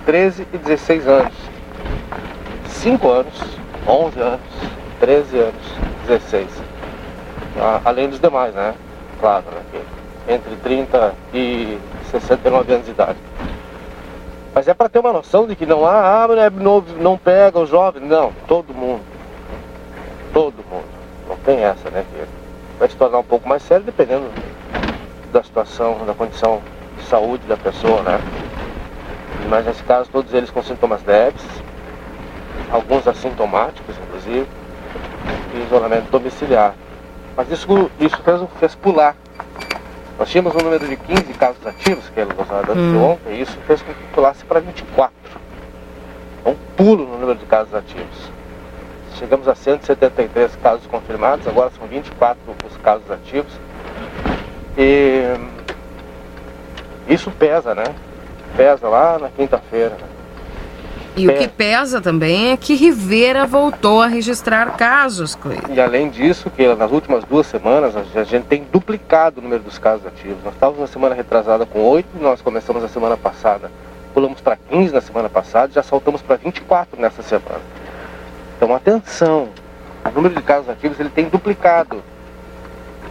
13 e 16 anos. 5 anos, 11 anos, 13 anos, 16. Ah, Além dos demais, né? Claro, né? Entre 30 e 69 anos de idade. Mas é para ter uma noção de que não há, ah, né, novo, não pega os jovens. Não, todo mundo. Todo mundo. Não tem essa, né? Que vai se tornar um pouco mais sério dependendo da situação, da condição de saúde da pessoa, né? Mas nesse caso, todos eles com sintomas leves, alguns assintomáticos, inclusive, e isolamento domiciliar. Mas isso, isso fez, fez pular. Nós tínhamos um número de 15 casos ativos, que era gozado antes de Hum. ontem, e isso fez com que pulasse para 24. É um pulo no número de casos ativos. Chegamos a 173 casos confirmados, agora são 24 os casos ativos. E isso pesa, né? Pesa lá na quinta-feira. né? E o que pesa também é que Rivera voltou a registrar casos. E além disso, que nas últimas duas semanas a gente tem duplicado o número dos casos ativos. Nós estávamos na semana retrasada com 8, nós começamos a semana passada, pulamos para 15 na semana passada, já saltamos para 24 nessa semana. Então atenção, o número de casos ativos ele tem duplicado.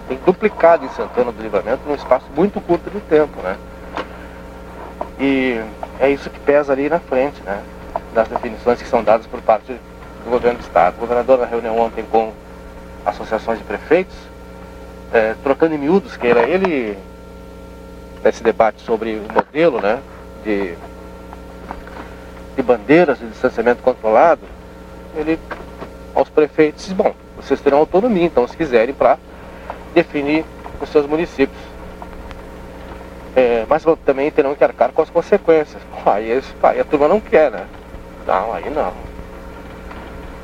tem duplicado em Santana do Livramento num espaço muito curto de tempo, né? E é isso que pesa ali na frente, né? Das definições que são dadas por parte do governo do Estado. O governador, na reunião ontem com associações de prefeitos, é, trocando em miúdos, que era ele, nesse debate sobre o modelo, né? De, de bandeiras de distanciamento controlado, ele aos prefeitos disse, bom, vocês terão autonomia, então, se quiserem, para definir os seus municípios. É, mas também terão que arcar com as consequências. Aí, aí a turma não quer, né? Não, aí não.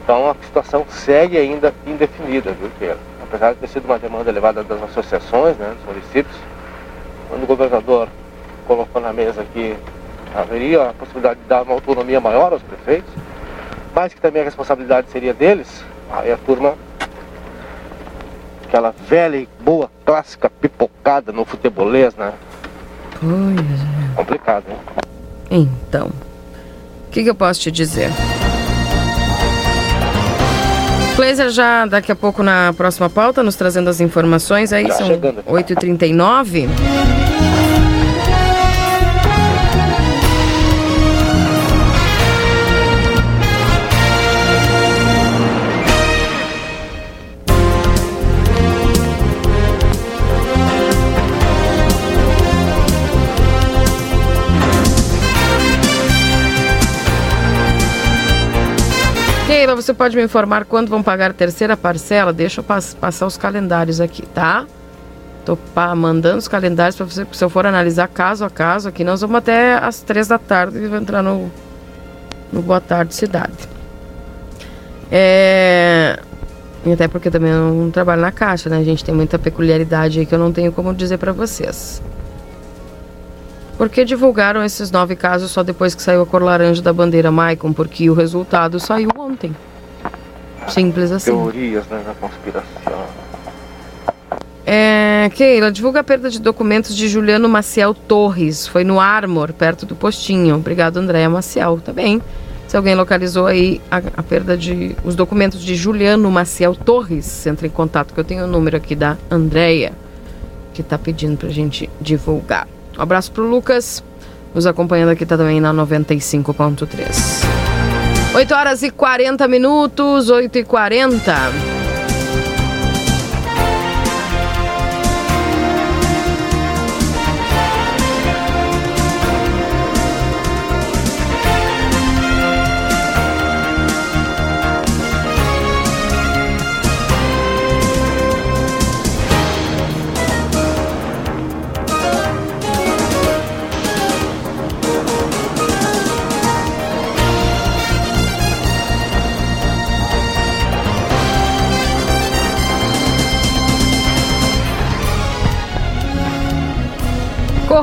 Então a situação segue ainda indefinida, viu, Keira? Apesar de ter sido uma demanda elevada das associações, né, dos municípios, quando o governador colocou na mesa que haveria a possibilidade de dar uma autonomia maior aos prefeitos, mas que também a responsabilidade seria deles, aí a turma aquela velha e boa clássica pipocada no futebolês, né? Pois é. Complicado, hein? Então, que, que eu posso te dizer? Glazer já daqui a pouco na próxima pauta, nos trazendo as informações. Aí Já são chegando. 8h39. Você pode me informar quando vão pagar a terceira parcela? Deixa eu pas- passar os calendários aqui, tá? Tô mandando os calendários para você, se eu for analisar caso a caso aqui, nós vamos até às três da tarde e vou entrar no, no Boa Tarde Cidade. É... E até porque também eu não trabalho na caixa, né? A gente tem muita peculiaridade aí que eu não tenho como dizer para vocês. Por que divulgaram esses nove casos só depois que saiu a cor laranja da bandeira, Maicon? Porque o resultado saiu ontem. Simples assim. Teorias né, da conspiração. É, Keila, divulga a perda de documentos de Juliano Maciel Torres. Foi no Armor, perto do postinho. Obrigado, Andréa Maciel. Tá bem. Se alguém localizou aí a, a perda de. os documentos de Juliano Maciel Torres, entre em contato, que eu tenho o número aqui da Andréia, que tá pedindo pra gente divulgar. Um abraço pro Lucas, nos acompanhando aqui também na 95.3. 8 horas e 40 minutos, 8 e 40.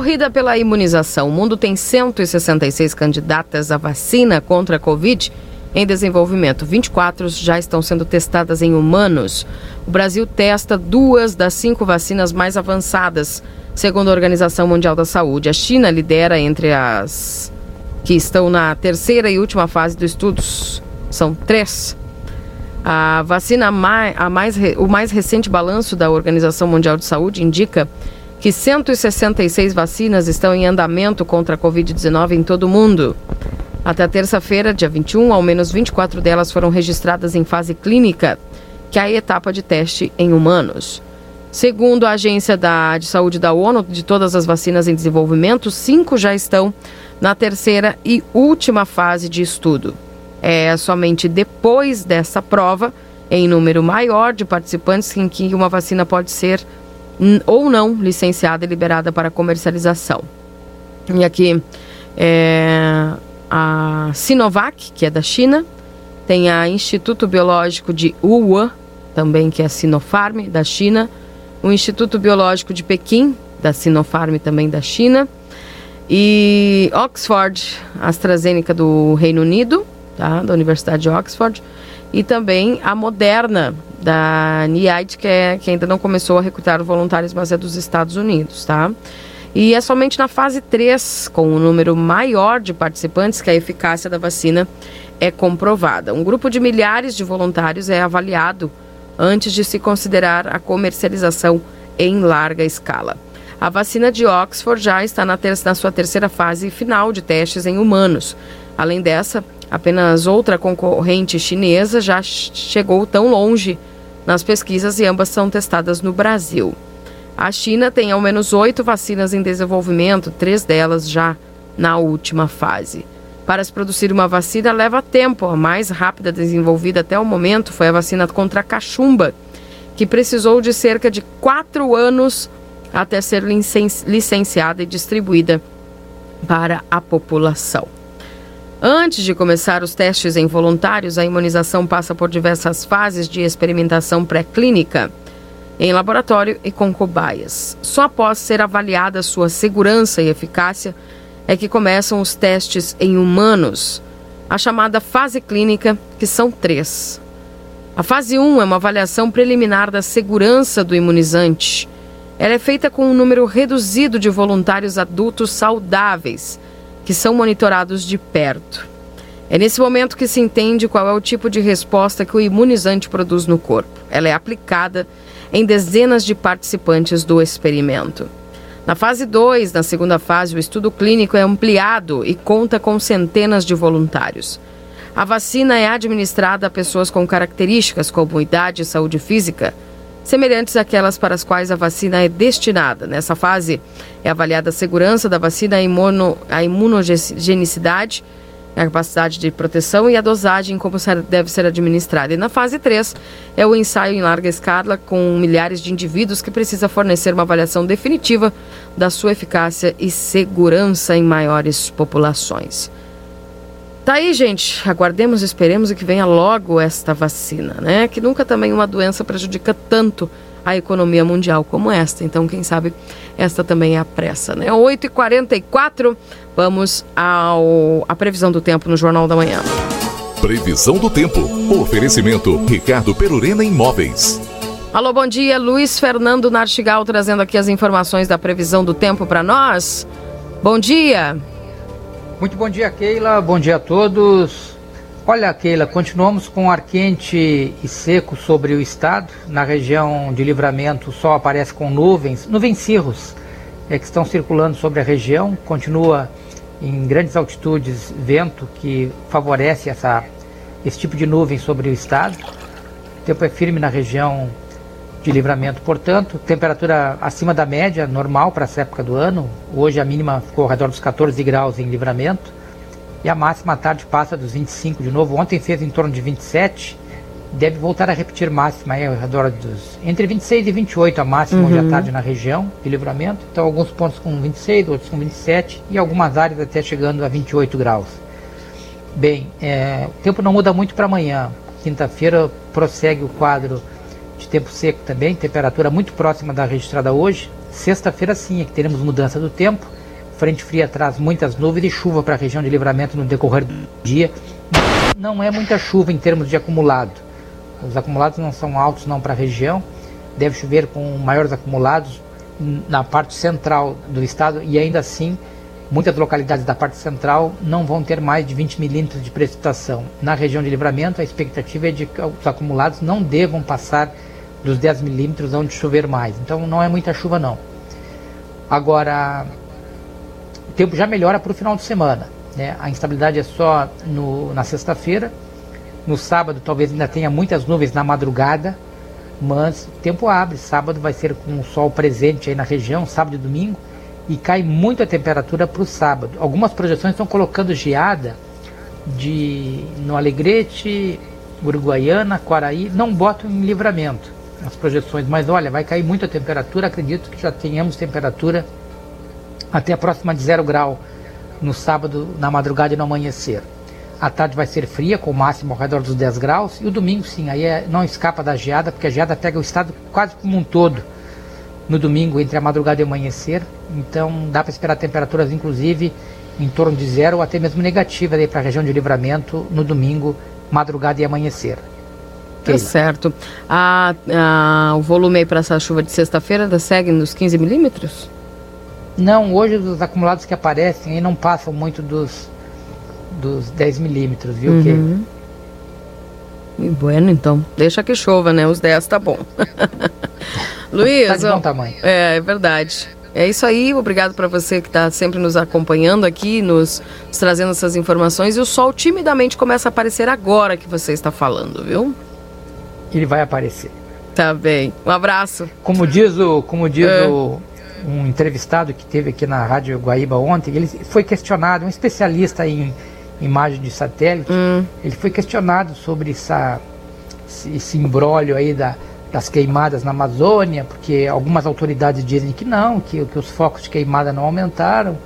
Corrida pela imunização. O mundo tem 166 candidatas à vacina contra a Covid em desenvolvimento. 24 já estão sendo testadas em humanos. O Brasil testa duas das cinco vacinas mais avançadas, segundo a Organização Mundial da Saúde. A China lidera entre as que estão na terceira e última fase dos estudos. São três. A vacina a mais, o mais recente balanço da Organização Mundial de Saúde indica que 166 vacinas estão em andamento contra a Covid-19 em todo o mundo. Até terça-feira, dia 21, ao menos 24 delas foram registradas em fase clínica, que é a etapa de teste em humanos. Segundo a Agência da, de Saúde da ONU, de todas as vacinas em desenvolvimento, cinco já estão na terceira e última fase de estudo. É somente depois dessa prova, em número maior de participantes, em que uma vacina pode ser ou não licenciada e liberada para comercialização. E aqui é a Sinovac, que é da China, tem a Instituto Biológico de Wuhan, também que é a Sinopharm, da China, o Instituto Biológico de Pequim, da Sinopharm, também da China, e Oxford, AstraZeneca do Reino Unido, tá? da Universidade de Oxford, e também a Moderna, da NIAID, que, é, que ainda não começou a recrutar voluntários, mas é dos Estados Unidos, tá? E é somente na fase 3, com um número maior de participantes, que a eficácia da vacina é comprovada. Um grupo de milhares de voluntários é avaliado antes de se considerar a comercialização em larga escala. A vacina de Oxford já está na, ter na sua terceira fase final de testes em humanos. Além dessa, apenas outra concorrente chinesa já chegou tão longe nas pesquisas e ambas são testadas no Brasil. A China tem ao menos oito vacinas em desenvolvimento, três delas já na última fase. Para se produzir uma vacina leva tempo. A mais rápida desenvolvida até o momento foi a vacina contra a cachumba, que precisou de cerca de quatro anos até ser licenciada e distribuída para a população. Antes de começar os testes em voluntários, a imunização passa por diversas fases de experimentação pré-clínica, em laboratório e com cobaias. Só após ser avaliada sua segurança e eficácia é que começam os testes em humanos, a chamada fase clínica, que são três. A fase 1 é uma avaliação preliminar da segurança do imunizante ela é feita com um número reduzido de voluntários adultos saudáveis, que são monitorados de perto. É nesse momento que se entende qual é o tipo de resposta que o imunizante produz no corpo. Ela é aplicada em dezenas de participantes do experimento. Na fase 2, na segunda fase, o estudo clínico é ampliado e conta com centenas de voluntários. A vacina é administrada a pessoas com características como idade e saúde física, semelhantes àquelas para as quais a vacina é destinada. Nessa fase, é avaliada a segurança da vacina, a, imuno, a imunogenicidade, a capacidade de proteção e a dosagem como deve ser administrada. E na fase 3, é o ensaio em larga escala com milhares de indivíduos que precisa fornecer uma avaliação definitiva da sua eficácia e segurança em maiores populações. Tá aí, gente. Aguardemos, esperemos que venha logo esta vacina, né? Que nunca também uma doença prejudica tanto a economia mundial como esta. Então, quem sabe esta também é a pressa, né? 8h44, vamos ao a previsão do tempo no Jornal da Manhã. Previsão do tempo. Oferecimento Ricardo Perurena Imóveis. Alô, bom dia. Luiz Fernando Nartigal trazendo aqui as informações da previsão do tempo para nós. Bom dia. Muito bom dia, Keila. Bom dia a todos. Olha, Keila, continuamos com ar quente e seco sobre o estado. Na região de livramento, o sol aparece com nuvens, nuvens cirros, é, que estão circulando sobre a região. Continua em grandes altitudes vento que favorece essa, esse tipo de nuvem sobre o estado. O tempo é firme na região de livramento, portanto, temperatura acima da média, normal para essa época do ano. Hoje a mínima ficou ao redor dos 14 graus em livramento e a máxima à tarde passa dos 25 de novo. Ontem fez em torno de 27, deve voltar a repetir máxima aí ao redor dos entre 26 e 28 a máxima uhum. hoje à uhum. tarde na região de livramento. Então alguns pontos com 26, outros com 27 e algumas áreas até chegando a 28 graus. Bem, é, o tempo não muda muito para amanhã. Quinta-feira prossegue o quadro de tempo seco também, temperatura muito próxima da registrada hoje. Sexta-feira sim, é que teremos mudança do tempo. Frente fria traz muitas nuvens e chuva para a região de livramento no decorrer do dia. Não é muita chuva em termos de acumulado. Os acumulados não são altos não para a região. Deve chover com maiores acumulados na parte central do estado e ainda assim muitas localidades da parte central não vão ter mais de 20 milímetros de precipitação. Na região de livramento, a expectativa é de que os acumulados não devam passar dos 10 milímetros onde chover mais. Então não é muita chuva não. Agora, o tempo já melhora para o final de semana. Né? A instabilidade é só no, na sexta-feira. No sábado talvez ainda tenha muitas nuvens na madrugada, mas o tempo abre. Sábado vai ser com o sol presente aí na região, sábado e domingo, e cai muito a temperatura para o sábado. Algumas projeções estão colocando geada de no Alegrete, Uruguaiana, Quaraí, não botam em livramento as projeções, mas olha, vai cair muito a temperatura, acredito que já tenhamos temperatura até a próxima de zero grau no sábado, na madrugada e no amanhecer. A tarde vai ser fria, com o máximo ao redor dos 10 graus, e o domingo sim, aí é, não escapa da geada, porque a geada pega o estado quase como um todo no domingo, entre a madrugada e o amanhecer, então dá para esperar temperaturas inclusive em torno de zero ou até mesmo negativas para a região de livramento no domingo, madrugada e amanhecer. Tá certo. A, a, o volume aí para essa chuva de sexta-feira segue nos 15 milímetros? Não, hoje os acumulados que aparecem aí não passam muito dos, dos 10 milímetros, viu? Uhum. E bueno, então. Deixa que chova, né? Os 10 tá bom. Luiz. Tá de bom tamanho. É, é verdade. É isso aí, obrigado para você que está sempre nos acompanhando aqui, nos, nos, trazendo essas informações. E o sol timidamente começa a aparecer agora que você está falando, viu? Ele vai aparecer. Tá bem. Um abraço. Como diz o, como diz é. o, um entrevistado que teve aqui na Rádio Guaíba ontem, ele foi questionado, um especialista em imagem de satélite, hum. ele foi questionado sobre essa, esse, imbróglio aí da, das queimadas na Amazônia, porque algumas autoridades dizem que não, que, que os focos de queimada não aumentaram,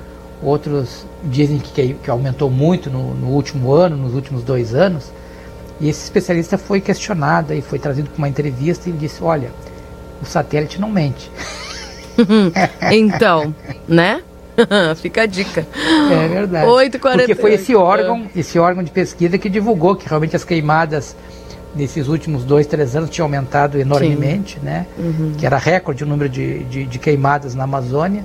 outros dizem que, que aumentou muito no, no, último ano, nos últimos dois anos. E esse especialista foi questionado e foi trazido para uma entrevista e disse: Olha, o satélite não mente. então, né? Fica a dica. É verdade. 8, 40... Porque foi esse órgão, esse órgão de pesquisa que divulgou que realmente as queimadas nesses últimos dois, três anos tinha aumentado enormemente, Sim. né? Uhum. Que era recorde o número de, de, de, queimadas na Amazônia.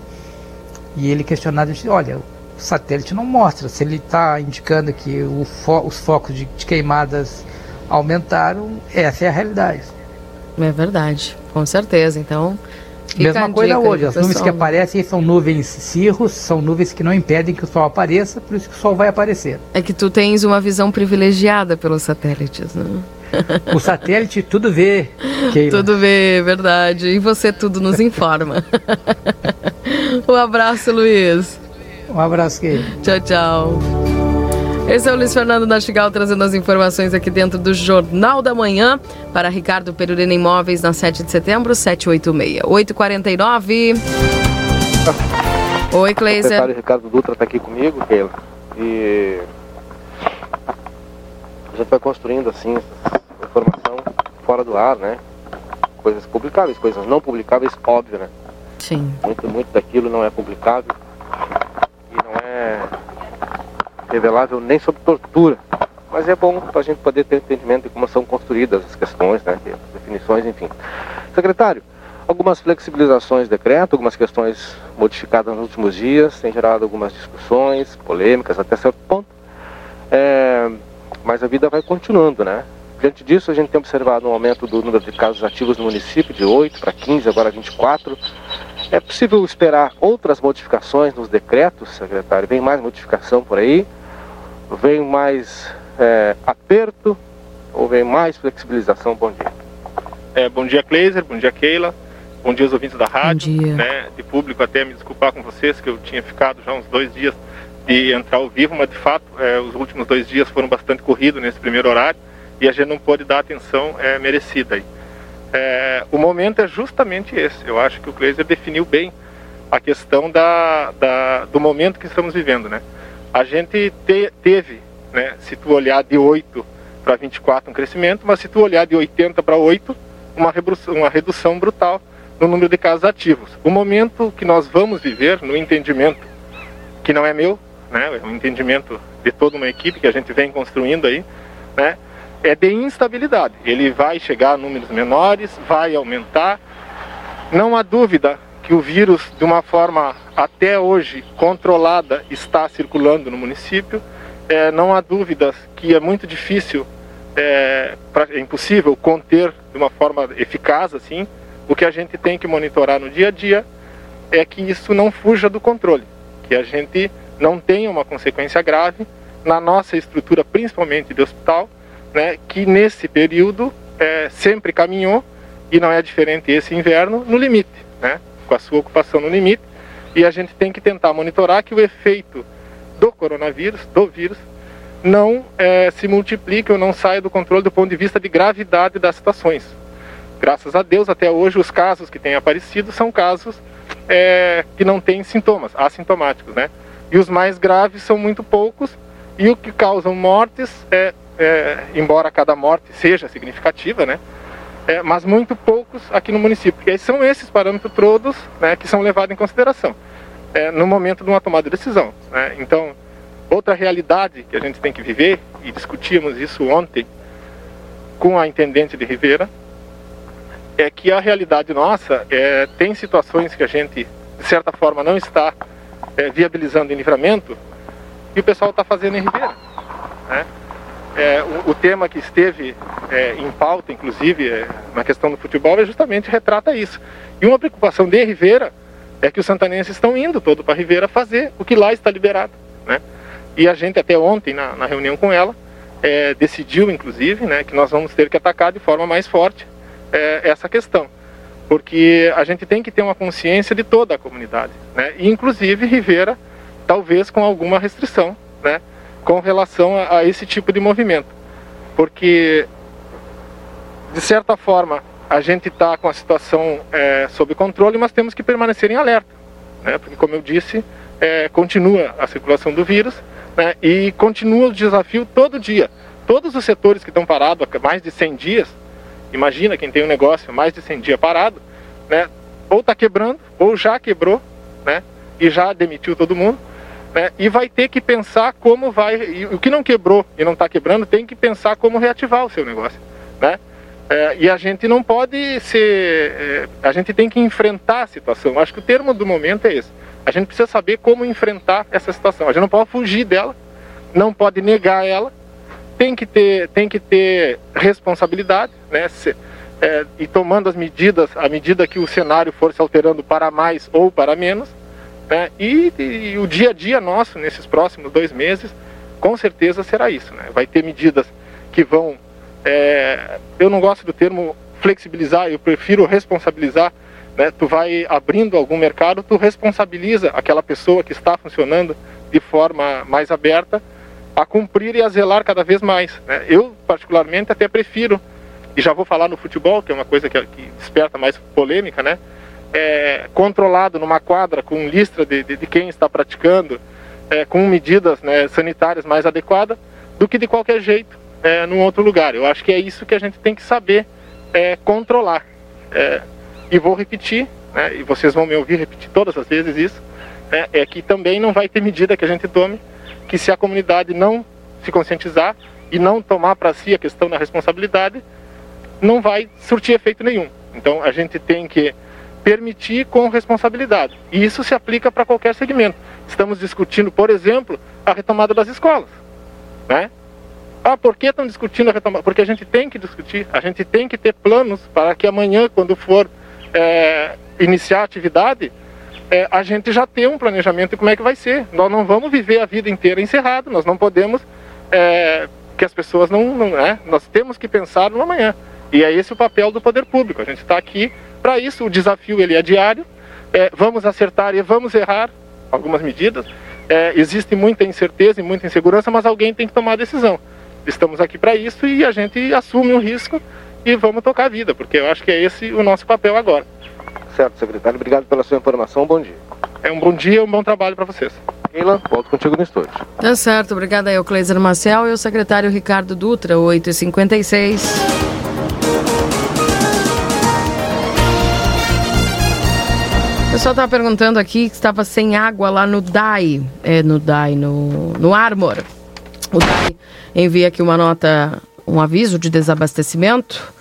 E ele questionado, disse, olha, o satélite não mostra. Se ele está indicando que fo os focos de, de, queimadas aumentaram, essa é a realidade. É verdade, com certeza. Então, Mesma coisa hoje, as nuvens que aparecem são nuvens cirros, são nuvens que não impedem que o Sol apareça, por isso que o Sol vai aparecer. É que tu tens uma visão privilegiada pelos satélites, né? O satélite tudo vê, Keila. Tudo vê, verdade. E você tudo nos informa. um abraço, Luiz. Um abraço, Keila. Tchau, tchau. Esse é o Luiz Fernando Nastigal trazendo as informações aqui dentro do Jornal da Manhã para Ricardo Perurena Imóveis na 7 de setembro, 786. 849. Oi, Cleiser. O secretário Ricardo Dutra está aqui comigo, Keila. E a gente vai construindo assim informação fora do ar, né? Coisas publicáveis, coisas não publicáveis, óbvio, né? Sim. Muito, muito daquilo não é publicável é revelável nem sob tortura. Mas é bom para a gente poder ter entendimento de como são construídas as questões, né? As definições, enfim. Secretário, algumas flexibilizações de decreto, algumas questões modificadas nos últimos dias, tem gerado algumas discussões, polêmicas até certo ponto. É, mas a vida vai continuando, né? Diante disso, a gente tem observado um aumento do número de casos ativos no município, de 8 para 15, agora 24. É possível esperar outras modificações nos decretos, secretário? Vem mais modificação por aí? Vem mais é, aperto? Ou vem mais flexibilização? Bom dia. É, bom dia, Kleiser. Bom dia, Keila. Bom dia aos ouvintes da rádio. Bom dia. Né, de público, até me desculpar com vocês, que eu tinha ficado já uns dois dias de entrar ao vivo, mas de fato, é, os últimos dois dias foram bastante corridos nesse primeiro horário e a gente não pôde dar atenção é, merecida aí. É, o momento é justamente esse. Eu acho que o Kleiser definiu bem a questão da, da, do momento que estamos vivendo, né? A gente te, teve, né, se tu olhar de 8 para 24 um crescimento, mas se tu olhar de 80 para 8, uma redução, uma redução brutal no número de casos ativos. O momento que nós vamos viver, no entendimento que não é meu, né, é um entendimento de toda uma equipe que a gente vem construindo aí, né, é de instabilidade. Ele vai chegar a números menores, vai aumentar. Não há dúvida que o vírus, de uma forma até hoje controlada, está circulando no município. É, não há dúvidas que é muito difícil, é, pra, é impossível conter de uma forma eficaz assim. O que a gente tem que monitorar no dia a dia é que isso não fuja do controle, que a gente não tenha uma consequência grave na nossa estrutura, principalmente de hospital, né, que nesse período é, sempre caminhou, e não é diferente esse inverno, no limite, né, com a sua ocupação no limite, e a gente tem que tentar monitorar que o efeito do coronavírus, do vírus, não é, se multiplique ou não saia do controle do ponto de vista de gravidade das situações. Graças a Deus, até hoje, os casos que têm aparecido são casos é, que não têm sintomas, assintomáticos, né? E os mais graves são muito poucos, e o que causam mortes é é, embora cada morte seja significativa, né? É, mas muito poucos aqui no município. E são esses parâmetros todos né, que são levados em consideração é, no momento de uma tomada de decisão. Né? Então, outra realidade que a gente tem que viver, e discutimos isso ontem com a intendente de Ribeira, é que a realidade nossa é, tem situações que a gente, de certa forma, não está é, viabilizando em livramento e o pessoal está fazendo em Ribeira. Né? É, o, o, tema que esteve é, em pauta, inclusive, é, na questão do futebol, é justamente retrata isso. E uma preocupação de Rivera é que os santanenses estão indo todo para Rivera fazer o que lá está liberado. Né? E a gente até ontem, na, na reunião com ela, é, decidiu, inclusive, né, que nós vamos ter que atacar de forma mais forte é, essa questão. Porque a gente tem que ter uma consciência de toda a comunidade. Né? E, inclusive, Rivera, talvez com alguma restrição, né? Com relação a, a esse tipo de movimento. Porque, de certa forma, a gente está com a situação é, sob controle, mas temos que permanecer em alerta. Né? Porque, como eu disse, é, continua a circulação do vírus né? e continua o desafio todo dia. Todos os setores que estão parados há mais de 100 dias, imagina quem tem um negócio mais de 100 dias parado, né? ou está quebrando, ou já quebrou, né? e já demitiu todo mundo, né? E vai ter que pensar como vai. O que não quebrou e não está quebrando, tem que pensar como reativar o seu negócio. Né? É, e a gente não pode ser. É, a gente tem que enfrentar a situação. Acho que o termo do momento é esse. A gente precisa saber como enfrentar essa situação. A gente não pode fugir dela, não pode negar ela, tem que ter, tem que ter responsabilidade, né? Se, é, e tomando as medidas à medida que o cenário for se alterando para mais ou para menos, né? E, e, o dia a dia nosso nesses próximos dois meses, com certeza será isso. Né? Vai ter medidas que vão. É, eu não gosto do termo flexibilizar, eu prefiro responsabilizar. Né? Tu vai abrindo algum mercado, tu responsabiliza aquela pessoa que está funcionando de forma mais aberta a cumprir e a zelar cada vez mais. Né? Eu, particularmente, até prefiro, e já vou falar no futebol, que é uma coisa que, que desperta mais polêmica, né? É, controlado numa quadra com listra de, de, de quem está praticando, é, com medidas né, sanitárias mais adequadas, do que de qualquer jeito é, num outro lugar. Eu acho que é isso que a gente tem que saber é, controlar. É, e vou repetir, né, e vocês vão me ouvir repetir todas as vezes isso, né, é que também não vai ter medida que a gente tome que se a comunidade não se conscientizar e não tomar para si a questão da responsabilidade, não vai surtir efeito nenhum. Então a gente tem que permitir com responsabilidade. E isso se aplica para qualquer segmento. Estamos discutindo, por exemplo, a retomada das escolas. Né? Ah, por que estão discutindo a retomada? Porque a gente tem que discutir, a gente tem que ter planos para que amanhã, quando for é, iniciar a atividade, é, a gente já tenha um planejamento de como é que vai ser. Nós não vamos viver a vida inteira encerrado, nós não podemos é, que as pessoas não, não né? nós temos que pensar no amanhã. E é esse o papel do poder público. A gente está aqui para isso, o desafio ele é diário. É, vamos acertar e vamos errar algumas medidas. É, existe muita incerteza e muita insegurança, mas alguém tem que tomar a decisão. Estamos aqui para isso e a gente assume o risco e vamos tocar a vida, porque eu acho que é esse o nosso papel agora. Certo, secretário. Obrigado pela sua informação. Bom dia. É um bom dia e um bom trabalho para vocês. Keila, volto contigo no estúdio. Tá certo. Obrigada aí, o Cleiser Marcel e o secretário Ricardo Dutra, 8h56. O pessoal estava perguntando aqui que estava sem água lá no DAI, é, no DAI, no, no Armor. O DAI envia aqui uma nota, um aviso de desabastecimento.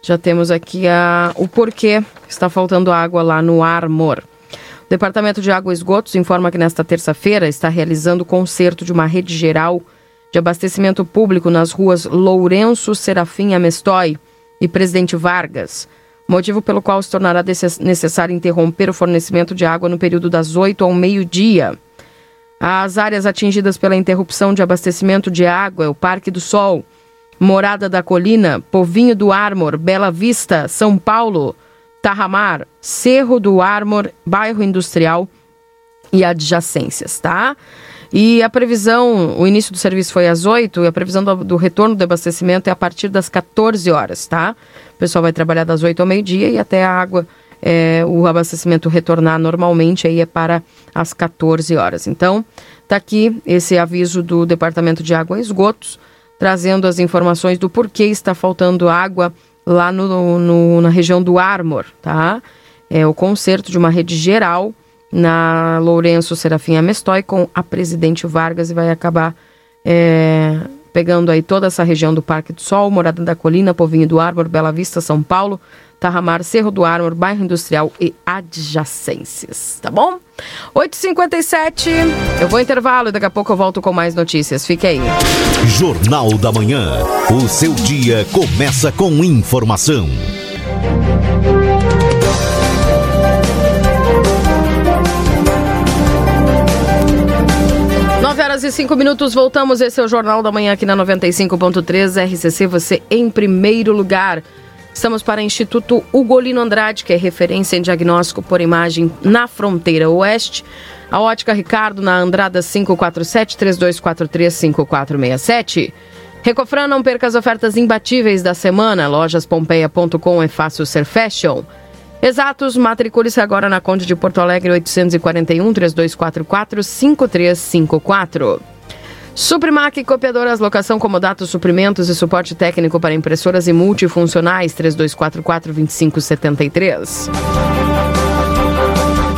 Já temos aqui a, o porquê está faltando água lá no Armor. O Departamento de Água e Esgotos informa que nesta terça-feira está realizando o conserto de uma rede geral de abastecimento público nas ruas Lourenço Serafim Amestói e Presidente Vargas motivo pelo qual se tornará necessário interromper o fornecimento de água no período das 8 ao meio-dia. As áreas atingidas pela interrupção de abastecimento de água é o Parque do Sol, Morada da Colina, Povinho do Ármor, Bela Vista, São Paulo, Tarramar, Cerro do Ármor, Bairro Industrial e adjacências, tá? E a previsão, o início do serviço foi às 8 e a previsão do, do retorno do abastecimento é a partir das 14 horas, tá? pessoal vai trabalhar das 8 ao meio-dia e até a água, é, o abastecimento retornar normalmente aí é para as 14 horas. Então, tá aqui esse aviso do Departamento de Água e Esgotos, trazendo as informações do porquê está faltando água lá no, no, na região do Armor, tá? É o conserto de uma rede geral na Lourenço Serafim Amestói com a Presidente Vargas e vai acabar é, pegando aí toda essa região do Parque do Sol, Morada da Colina, Povinho do Árvore, Bela Vista, São Paulo, Tarramar, Cerro do Árvore, Bairro Industrial e adjacências, tá bom? 8h57, eu vou intervalo e daqui a pouco eu volto com mais notícias. Fique aí. Jornal da Manhã. O seu dia começa com informação. Horas e 5 minutos, voltamos. Esse é o Jornal da Manhã aqui na 95.3 RCC. Você em primeiro lugar. Estamos para o Instituto Ugolino Andrade, que é referência em diagnóstico por imagem na fronteira oeste. A Ótica Ricardo na Andrada 547-3243-5467. Recofran, não perca as ofertas imbatíveis da semana. Lojaspompeia.com é fácil ser fashion. Exatos, matricule-se agora na Conde de Porto Alegre 841 3244 5354. Suprimac Copiadoras, locação, comodato, suprimentos e suporte técnico para impressoras e multifuncionais 3244 2573.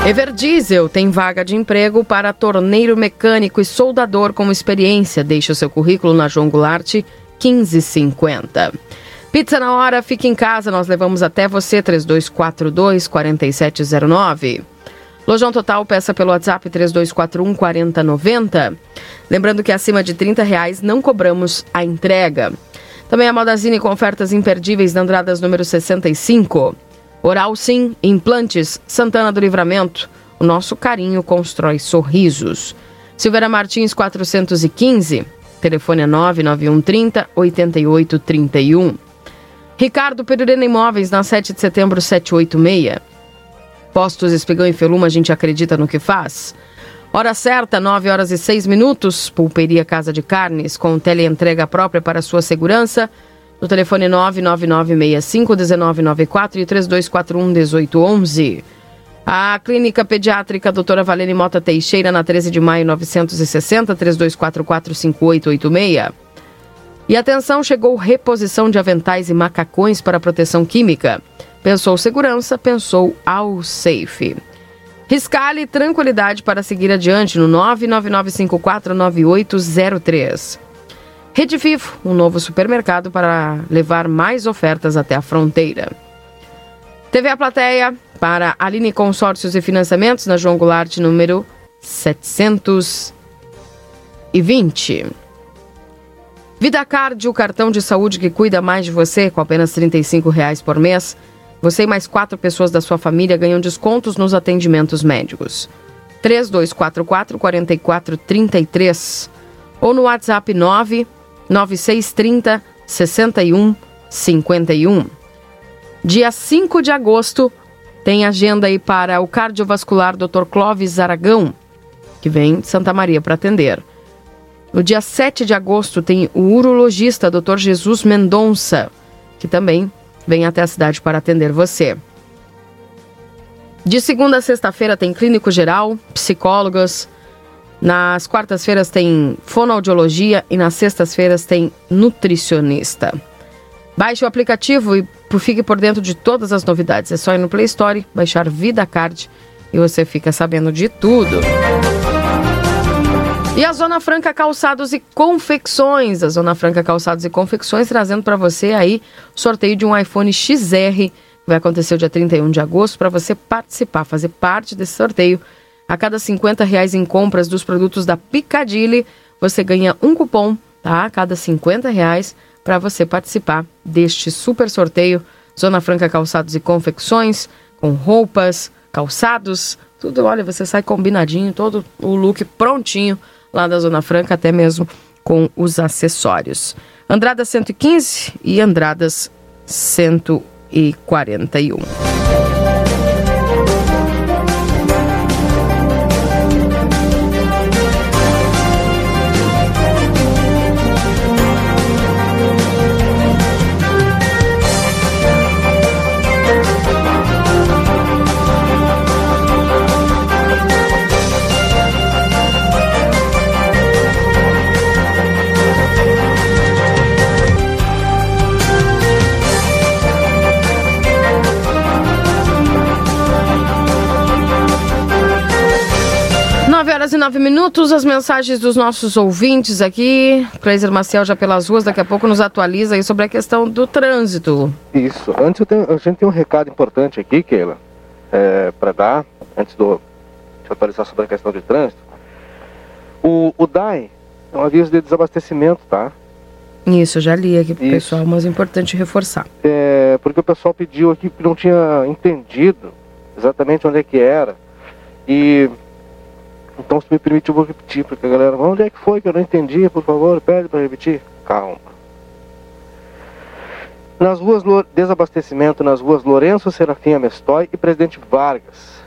Everdiesel tem vaga de emprego para torneiro mecânico e soldador com experiência. Deixe o seu currículo na João Goulart 1550. Pizza na hora, fique em casa, nós levamos até você, 3242 4709. Lojão Total, peça pelo WhatsApp 3241 4090. Lembrando que acima de 30 reais não cobramos a entrega. Também a Modazine com ofertas imperdíveis na Andradas número 65. Oral Sim, implantes, Santana do Livramento. O nosso carinho constrói sorrisos. Silveira Martins 415, telefone é 99130 8831. Ricardo Perurena Imóveis, na 7 de setembro 786. Postos Espigão e Feluma, a gente acredita no que faz. Hora certa, 9 horas e 6 minutos. Pulperia Casa de Carnes, com teleentrega própria para sua segurança. No telefone 99965-1994 e 3241-1811. A Clínica Pediátrica Doutora Valene Mota Teixeira, na 13 de maio 960, 3244-5886. E atenção, chegou reposição de aventais e macacões para proteção química. Pensou segurança, pensou ao safe. Riscale tranquilidade para seguir adiante no 999549803. Rede Vivo, um novo supermercado para levar mais ofertas até a fronteira. TV A Plateia para Aline Consórcios e Financiamentos na João Goulart, número 720. Vida Card, o cartão de saúde que cuida mais de você, com apenas 35 reais por mês. Você e mais quatro pessoas da sua família ganham descontos nos atendimentos médicos. 3244 4433 ou no WhatsApp 99630 6151. Dia 5 de agosto tem agenda aí para o cardiovascular Dr. Clóvis Aragão, que vem de Santa Maria para atender. No dia 7 de agosto tem o urologista Dr. Jesus Mendonça, que também vem até a cidade para atender você. De segunda a sexta-feira tem clínico geral, psicólogos. Nas quartas-feiras tem fonoaudiologia e nas sextas-feiras tem nutricionista. Baixe o aplicativo e fique por dentro de todas as novidades. É só ir no Play Store, baixar Vida Card e você fica sabendo de tudo. E a Zona Franca Calçados e Confecções, a Zona Franca Calçados e Confecções trazendo para você aí sorteio de um iPhone XR, vai acontecer dia 31 de agosto, para você participar, fazer parte desse sorteio. A cada 50 reais em compras dos produtos da Picadilly, você ganha um cupom, tá? A cada 50 reais para você participar deste super sorteio. Zona Franca Calçados e Confecções, com roupas, calçados, tudo, olha, você sai combinadinho, todo o look prontinho lá da Zona Franca, até mesmo com os acessórios. Andradas 115 e Andradas 141. Horas e 9 minutos, as mensagens dos nossos ouvintes aqui. Cleiser Maciel já pelas ruas, daqui a pouco nos atualiza aí sobre a questão do trânsito. Isso. Antes tenho, a gente tem um recado importante aqui, Keila, é, para dar, antes do, de atualizar sobre a questão de trânsito. O, o DAI é um aviso de desabastecimento, tá? Isso, já li aqui pro Isso. pessoal, mas é importante reforçar. É, porque o pessoal pediu aqui que não tinha entendido exatamente onde é que era. E então se me permite eu vou repetir, porque a galera, onde é que foi que eu não entendi, por favor, pede para repetir. Calma. Nas ruas desabastecimento nas ruas Lourenço Serafim Amestoy e Presidente Vargas,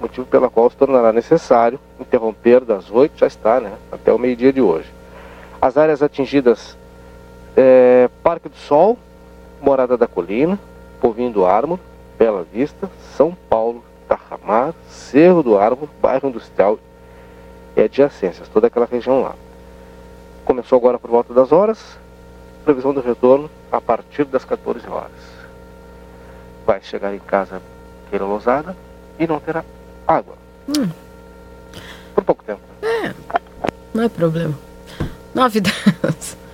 motivo pela qual se tornará necessário interromper das 8, já está, né, até o meio-dia de hoje. As áreas atingidas é, Parque do Sol, Morada da Colina, Povinho do Ármor, Bela Vista, São Paulo, Tarramar, Cerro do Árvore, Bairro Industrial e adjacências, toda aquela região lá. Começou agora por volta das horas, previsão do retorno a partir das 14 horas. Vai chegar em casa queira lousada e não terá água. Hum. Por pouco tempo. É, não é problema. Novidades.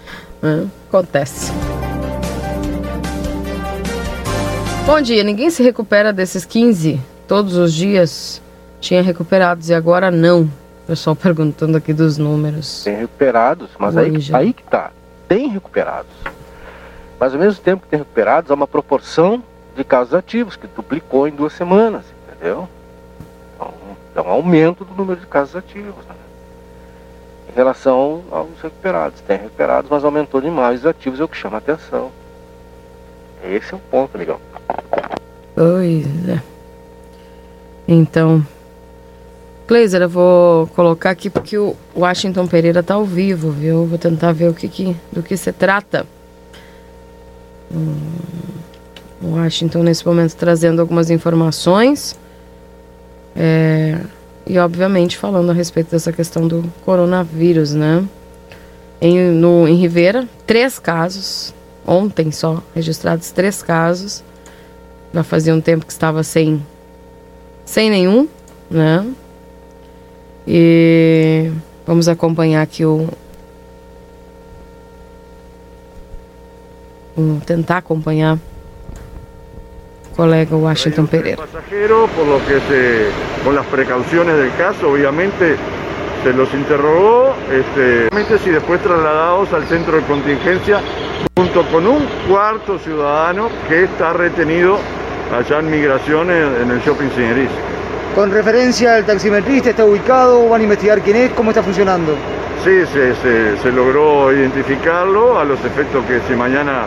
É, acontece. Bom dia, ninguém se recupera desses 15 todos os dias. Tinha recuperados e agora não. Pessoal perguntando aqui dos números. Tem recuperados, mas aí, aí que tá. Tem recuperados. Mas ao mesmo tempo que tem recuperados, há uma proporção de casos ativos, que duplicou em duas semanas, entendeu? Então, é um aumento do número de casos ativos. Né? Em relação aos recuperados. Tem recuperados, mas aumentou demais os ativos, é o que chama a atenção. Esse é o ponto, amigão. Pois é. Então, Glazer, eu vou colocar aqui porque o Washington Pereira está ao vivo, viu? Vou tentar ver o que, que do que se trata. Hum, o Washington nesse momento trazendo algumas informações. É, e obviamente falando a respeito dessa questão do coronavírus, né? Em, no, em Rivera, três casos. Ontem só registrados três casos. Já fazia um tempo que estava sem, sem nenhum, né? E vamos acompanhar aqui o, o tentar acompanhar o colega Washington Pereira. Por lo que se, con las precauciones del caso, obviamente se los interrogó, este, si después trasladados al centro de contingencia junto con un cuarto ciudadano que está retenido allá en migración en, el shopping Señoriz. Con referencia al taximetrista, ¿está ubicado? ¿Van a investigar quién es? ¿Cómo está funcionando? Sí, se, logró identificarlo a los efectos que si mañana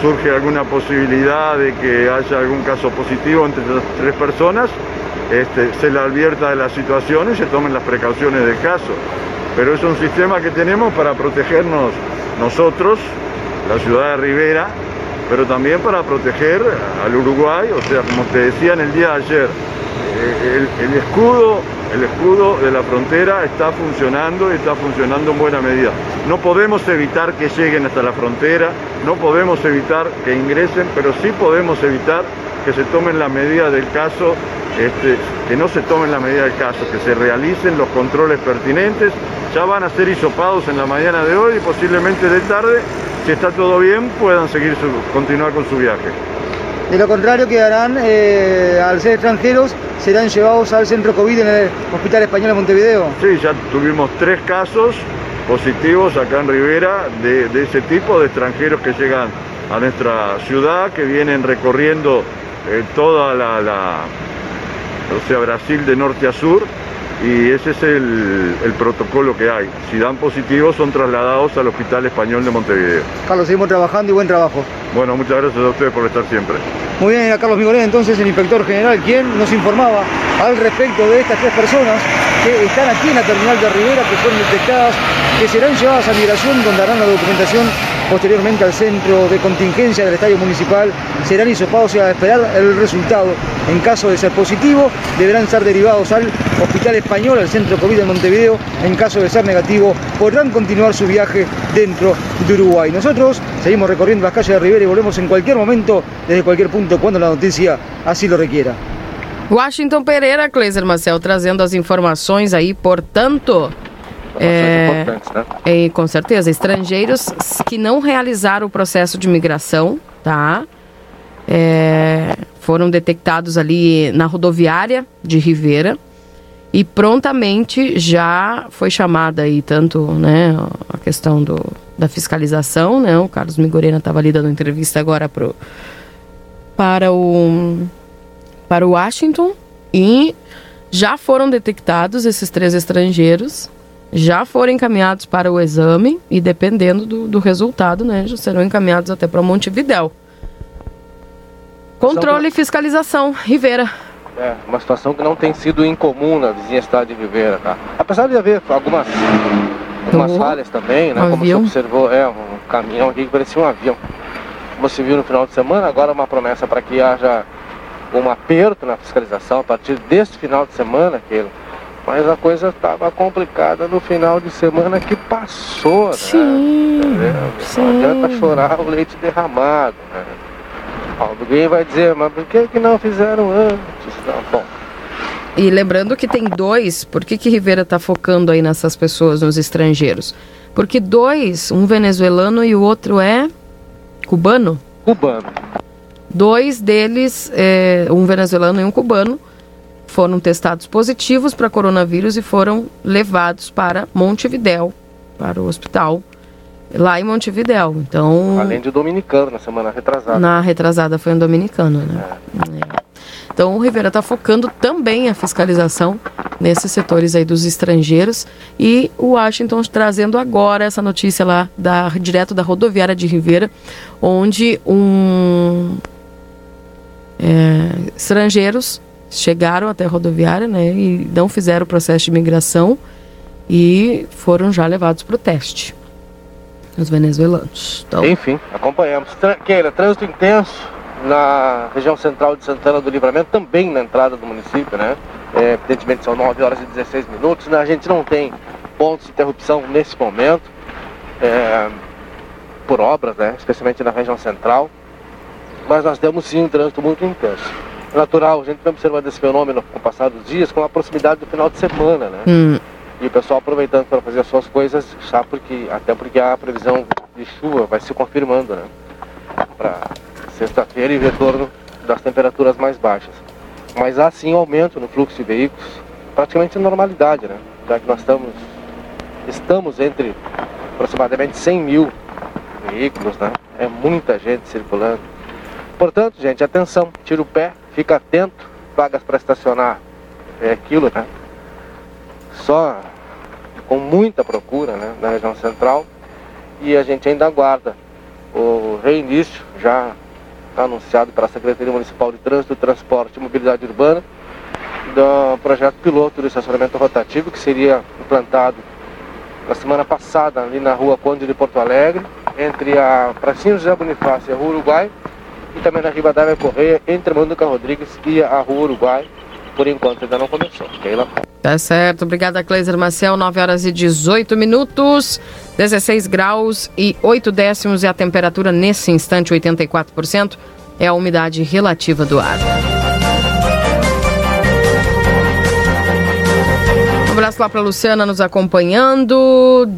surge alguna posibilidad de que haya algún caso positivo entre las tres personas, este, se le advierta de la situación y se tomen las precauciones del caso. Pero es un sistema que tenemos para protegernos nosotros, la ciudad de Rivera, pero también para proteger al Uruguay, o sea, como te decía en el día de ayer, eh, el, escudo, el escudo de la frontera está funcionando y está funcionando en buena medida. No podemos evitar que lleguen hasta la frontera, no podemos evitar que ingresen, pero sí podemos evitar que se tomen las medidas del caso, este, que no se tomen la medida del caso, que se realicen los controles pertinentes, ya van a ser hisopados en la mañana de hoy y posiblemente de tarde si está todo bien, puedan seguir continuar con su viaje. De lo contrario, quedarán, eh, al ser extranjeros, serán llevados al centro COVID en el Hospital Español de Montevideo. Sí, ya tuvimos tres casos positivos acá en Rivera de, ese tipo, de extranjeros que llegan a nuestra ciudad, que vienen recorriendo eh, toda la, la, o sea, Brasil de norte a sur y ese es el, protocolo que hay. Si dan positivos son trasladados al Hospital Español de Montevideo. Carlos, seguimos trabajando y buen trabajo. Bueno, muchas gracias a ustedes por estar siempre. Muy bien, Carlos Migoré, entonces el inspector general, quien nos informaba al respecto de estas tres personas que están aquí en la terminal de Rivera, que fueron detectadas, que serán llevadas a migración, donde harán la documentación posteriormente al centro de contingencia del estadio municipal, serán hisopados y a esperar el resultado. En caso de ser positivo, deberán ser derivados al Hospital Español, al Centro COVID de Montevideo. En caso de ser negativo, podrán continuar su viaje dentro de Uruguay. Nosotros seguimos recorriendo las calles de Rivera y volvemos en cualquier momento, desde cualquier punto, cuando la noticia así lo requiera. Washington Pereira, Cleiser Marcel, trazendo as informações aí, portanto. É, né? é, com certeza, estrangeiros que não realizaram o processo de migração, tá? É, foram detectados ali na rodoviária de Ribeira e prontamente já foi chamada aí tanto né, a questão do, da fiscalização, né? O Carlos Migorena estava ali dando entrevista agora pro, para o para o Washington e já foram detectados esses três estrangeiros, já foram encaminhados para o exame e dependendo do, do resultado, né, já serão encaminhados até para Montevidéu. Controle e fiscalização, Rivera. É, uma situação que não tem sido incomum na vizinha cidade de Ribeira, tá? Apesar de haver algumas, algumas Oh, falhas também, né? um Como avião. você observou, é um caminhão aqui que parecia um avião. Como você viu no final de semana, agora uma promessa para que haja um aperto na fiscalização a partir deste final de semana, aquilo. Mas a coisa estava complicada no final de semana que passou, né? Sim, Não adianta chorar o leite derramado, né? Alguém vai dizer, mas por que, que não fizeram antes? Não, bom, E lembrando que tem dois, por que, que Rivera está focando aí nessas pessoas, nos estrangeiros? Porque dois, um venezuelano e o outro é cubano. Cubano. Dois deles, é, um venezuelano e um cubano, foram testados positivos para coronavírus e foram levados para Montevidéu, para o hospital lá em Montevidéu. Então, além de dominicano na semana retrasada. na retrasada foi um dominicano, né? É. Então o Rivera está focando também a fiscalização nesses setores aí dos estrangeiros e o Washington trazendo agora essa notícia lá da direto da rodoviária de Ribeira, onde um é, estrangeiros chegaram até a rodoviária, né, e não fizeram o processo de imigração e foram já levados para o teste. Os venezuelanos. Então, Enfim, acompanhamos. Tra Keila, trânsito intenso na região central de Santana do Livramento, também na entrada do município, né? É, evidentemente são 9 horas e 16 minutos, né? A gente não tem pontos de interrupção nesse momento, é, por obras, né? Especialmente na região central. Mas nós temos sim um trânsito muito intenso. Natural, a gente vem observando esse fenômeno com o passar dos dias, com a proximidade do final de semana, né? hum, E o pessoal aproveitando para fazer as suas coisas, já porque, até porque a previsão de chuva vai se confirmando, né? Para sexta-feira e retorno das temperaturas mais baixas. Mas há sim um aumento no fluxo de veículos, praticamente normalidade, né? Já que nós estamos, estamos entre aproximadamente 100 mil veículos, né? É muita gente circulando. Portanto, gente, atenção, tira o pé, fica atento, vagas para estacionar é aquilo, né? Só com muita procura né, na região central e a gente ainda aguarda o reinício já está anunciado pela Secretaria Municipal de Trânsito, Transporte e Mobilidade Urbana do projeto piloto do estacionamento rotativo que seria implantado na semana passada ali na rua Conde de Porto Alegre, entre a Pracinha José Bonifácio e a Rua Uruguai também na Rivadavia Correia, entre Manduca Rodrigues e a Rua Uruguai. Por enquanto ainda não começou. Keila. Tá certo. Obrigada, Cleiser Maciel. 9 horas e 18 minutos, 16 graus e 8 décimos é a temperatura nesse instante, 84%. É a umidade relativa do ar. Um abraço lá para Luciana nos acompanhando.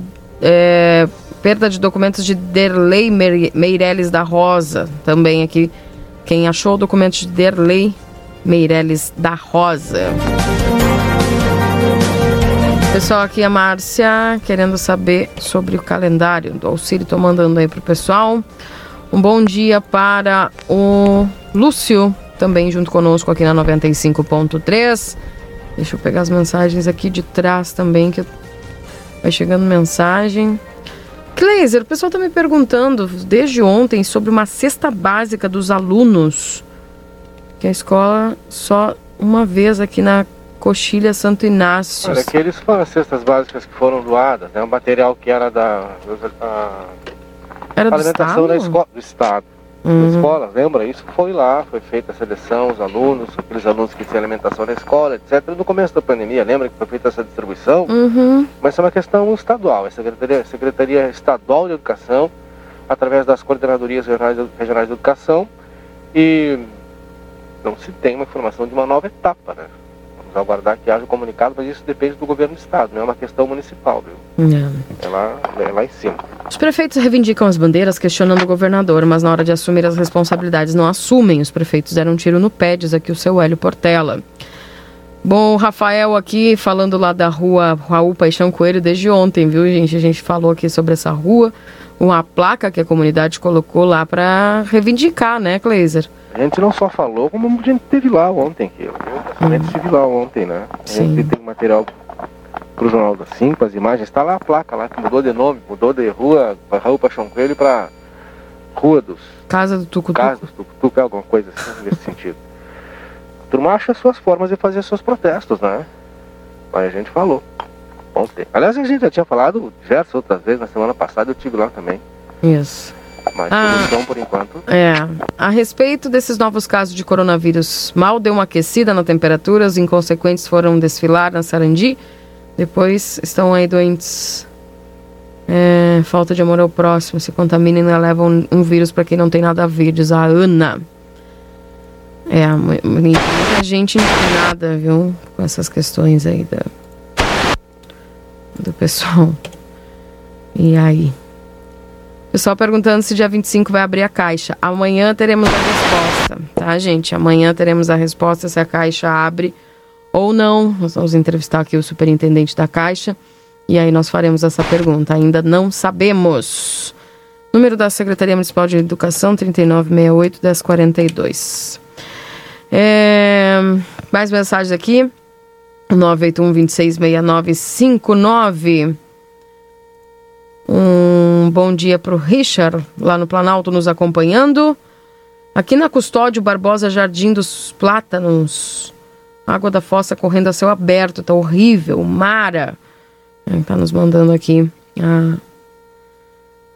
É, perda de documentos de Derlei Meire- Meirelles da Rosa. Também aqui. Quem achou o documento de Derlei Meirelles da Rosa. Pessoal, aqui a Márcia querendo saber sobre o calendário do auxílio. Estou mandando aí pro pessoal. Um bom dia para o Lúcio, também junto conosco aqui na 95.3. Deixa eu pegar as mensagens aqui de trás também, que vai chegando mensagem. Kleiser, o pessoal está me perguntando desde ontem sobre uma cesta básica dos alunos, que a escola só uma vez aqui na Coxilha Santo Inácio. Olha, aqueles foram as cestas básicas que foram doadas, né? O material que era da a, Era do alimentação da Estado? escola, do Estado. Uhum. Escola, lembra? Isso foi lá, foi feita a seleção, os alunos, aqueles alunos que tinham alimentação na escola, etc. No começo da pandemia, lembra que foi feita essa distribuição? Uhum. Mas é uma questão estadual, é Secretaria, Secretaria Estadual de Educação, através das coordenadorias regionais, regionais de educação, e não se tem uma informação de uma nova etapa, né? Vamos aguardar que haja um comunicado, mas isso depende do governo do estado, não é uma questão municipal, viu? É. É lá, é lá em cima. Os prefeitos reivindicam as bandeiras, questionando o governador, mas na hora de assumir as responsabilidades não assumem. Os prefeitos deram um tiro no pé, diz aqui o seu Hélio Portela. Bom, o Rafael aqui falando lá da rua Raul Paixão Coelho desde ontem, viu, gente? A gente falou aqui sobre essa rua, uma placa que a comunidade colocou lá para reivindicar, né, Kleiser? A gente não só falou, como a gente teve lá ontem, que eu pessoalmente estive lá ontem, né? A gente tem material pro Jornal das 5, as imagens, está lá a placa lá, que mudou de nome, mudou de rua, Raul Paixão Coelho para Rua dos Casa do Tucutuco. Casa dos Tucutuco, alguma coisa assim, nesse sentido. A turma acha suas formas de fazer seus protestos, né? Mas a gente falou. Ontem. Aliás, a gente já tinha falado diversas outras vezes, na semana passada eu estive lá também. Isso. Mas Ah. solução, por enquanto, É, a respeito desses novos casos de coronavírus, mal deu uma aquecida na temperatura, os inconsequentes foram desfilar na Sarandi, depois estão aí doentes. É, falta de amor ao próximo, se contamina e ainda leva um, um vírus para quem não tem nada a ver, diz a Ana. É, mu- mu- muita gente indignada, viu, com essas questões aí da, do pessoal. E aí? Pessoal perguntando se dia 25 vai abrir a caixa. Amanhã teremos a resposta, tá, gente? Amanhã teremos a resposta se a caixa abre ou não. Nós vamos entrevistar aqui o superintendente da caixa e aí nós faremos essa pergunta. Ainda não sabemos. Número da Secretaria Municipal de Educação, 3968 1042. É, mais mensagens aqui. 981 266959. Um bom dia para o Richard, lá no Planalto, nos acompanhando. Aqui na Custódio Barbosa, Jardim dos Plátanos. Água da fossa correndo a céu aberto, tá horrível. Mara. Tá nos mandando aqui. Ah.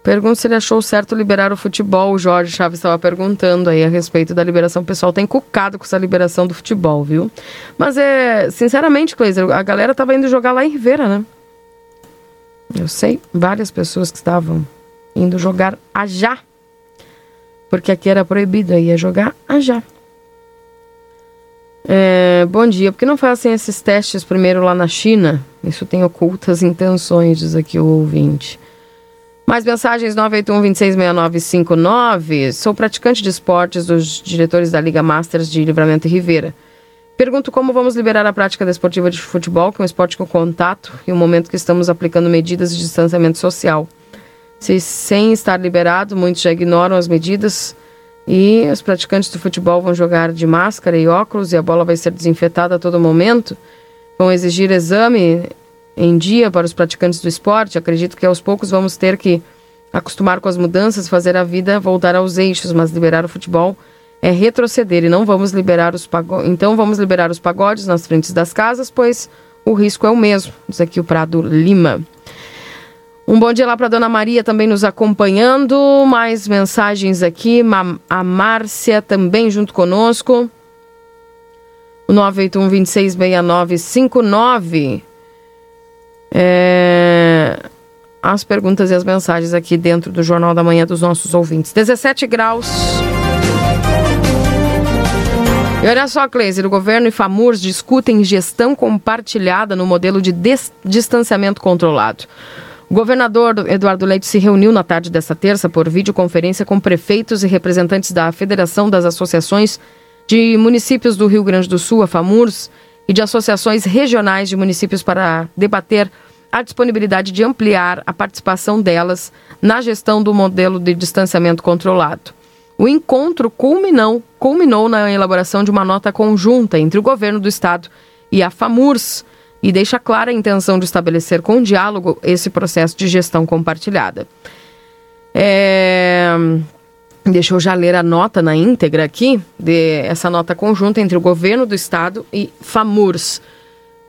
Pergunta se ele achou certo liberar o futebol. O Jorge Chaves estava perguntando aí a respeito da liberação. O pessoal tá encucado com essa liberação do futebol, viu? Mas é, sinceramente, Cleiser, a galera tava indo jogar lá em Ribeira, né? Eu sei várias pessoas que estavam indo jogar a já. Porque aqui era proibido, aí ia jogar a já. É, bom dia. Por que não fazem esses testes primeiro lá na China? Isso tem ocultas intenções, diz aqui o ouvinte. Mais mensagens 981-266959. Sou praticante de esportes dos diretores da Liga Masters de Livramento e Ribeira. Pergunto como vamos liberar a prática desportiva de futebol, que é um esporte com contato, e o momento que estamos aplicando medidas de distanciamento social. Se sem estar liberado, muitos já ignoram as medidas e os praticantes do futebol vão jogar de máscara e óculos e a bola vai ser desinfetada a todo momento. Vão exigir exame em dia para os praticantes do esporte. Acredito que aos poucos vamos ter que acostumar com as mudanças, fazer a vida voltar aos eixos, mas liberar o futebol é retroceder e não vamos liberar os pagodes. Então vamos liberar os pagodes nas frentes das casas, pois o risco é o mesmo. Diz aqui o Prado Lima. Um bom dia lá para Dona Maria também nos acompanhando. Mais mensagens aqui. A Márcia também junto conosco. O 981 266959. É... As perguntas e as mensagens aqui dentro do Jornal da Manhã dos nossos ouvintes. 17 graus. E olha só, Cleiser, o governo e FAMURS discutem gestão compartilhada no modelo de distanciamento controlado. O governador Eduardo Leite se reuniu na tarde desta terça por videoconferência com prefeitos e representantes da Federação das Associações de Municípios do Rio Grande do Sul, a FAMURS, e de associações regionais de municípios para debater a disponibilidade de ampliar a participação delas na gestão do modelo de distanciamento controlado. O encontro culminou, culminou na elaboração de uma nota conjunta entre o governo do estado e a FAMURS e deixa clara a intenção de estabelecer com diálogo esse processo de gestão compartilhada. É... Deixa eu já ler a nota na íntegra aqui, de essa nota conjunta entre o governo do estado e FAMURS.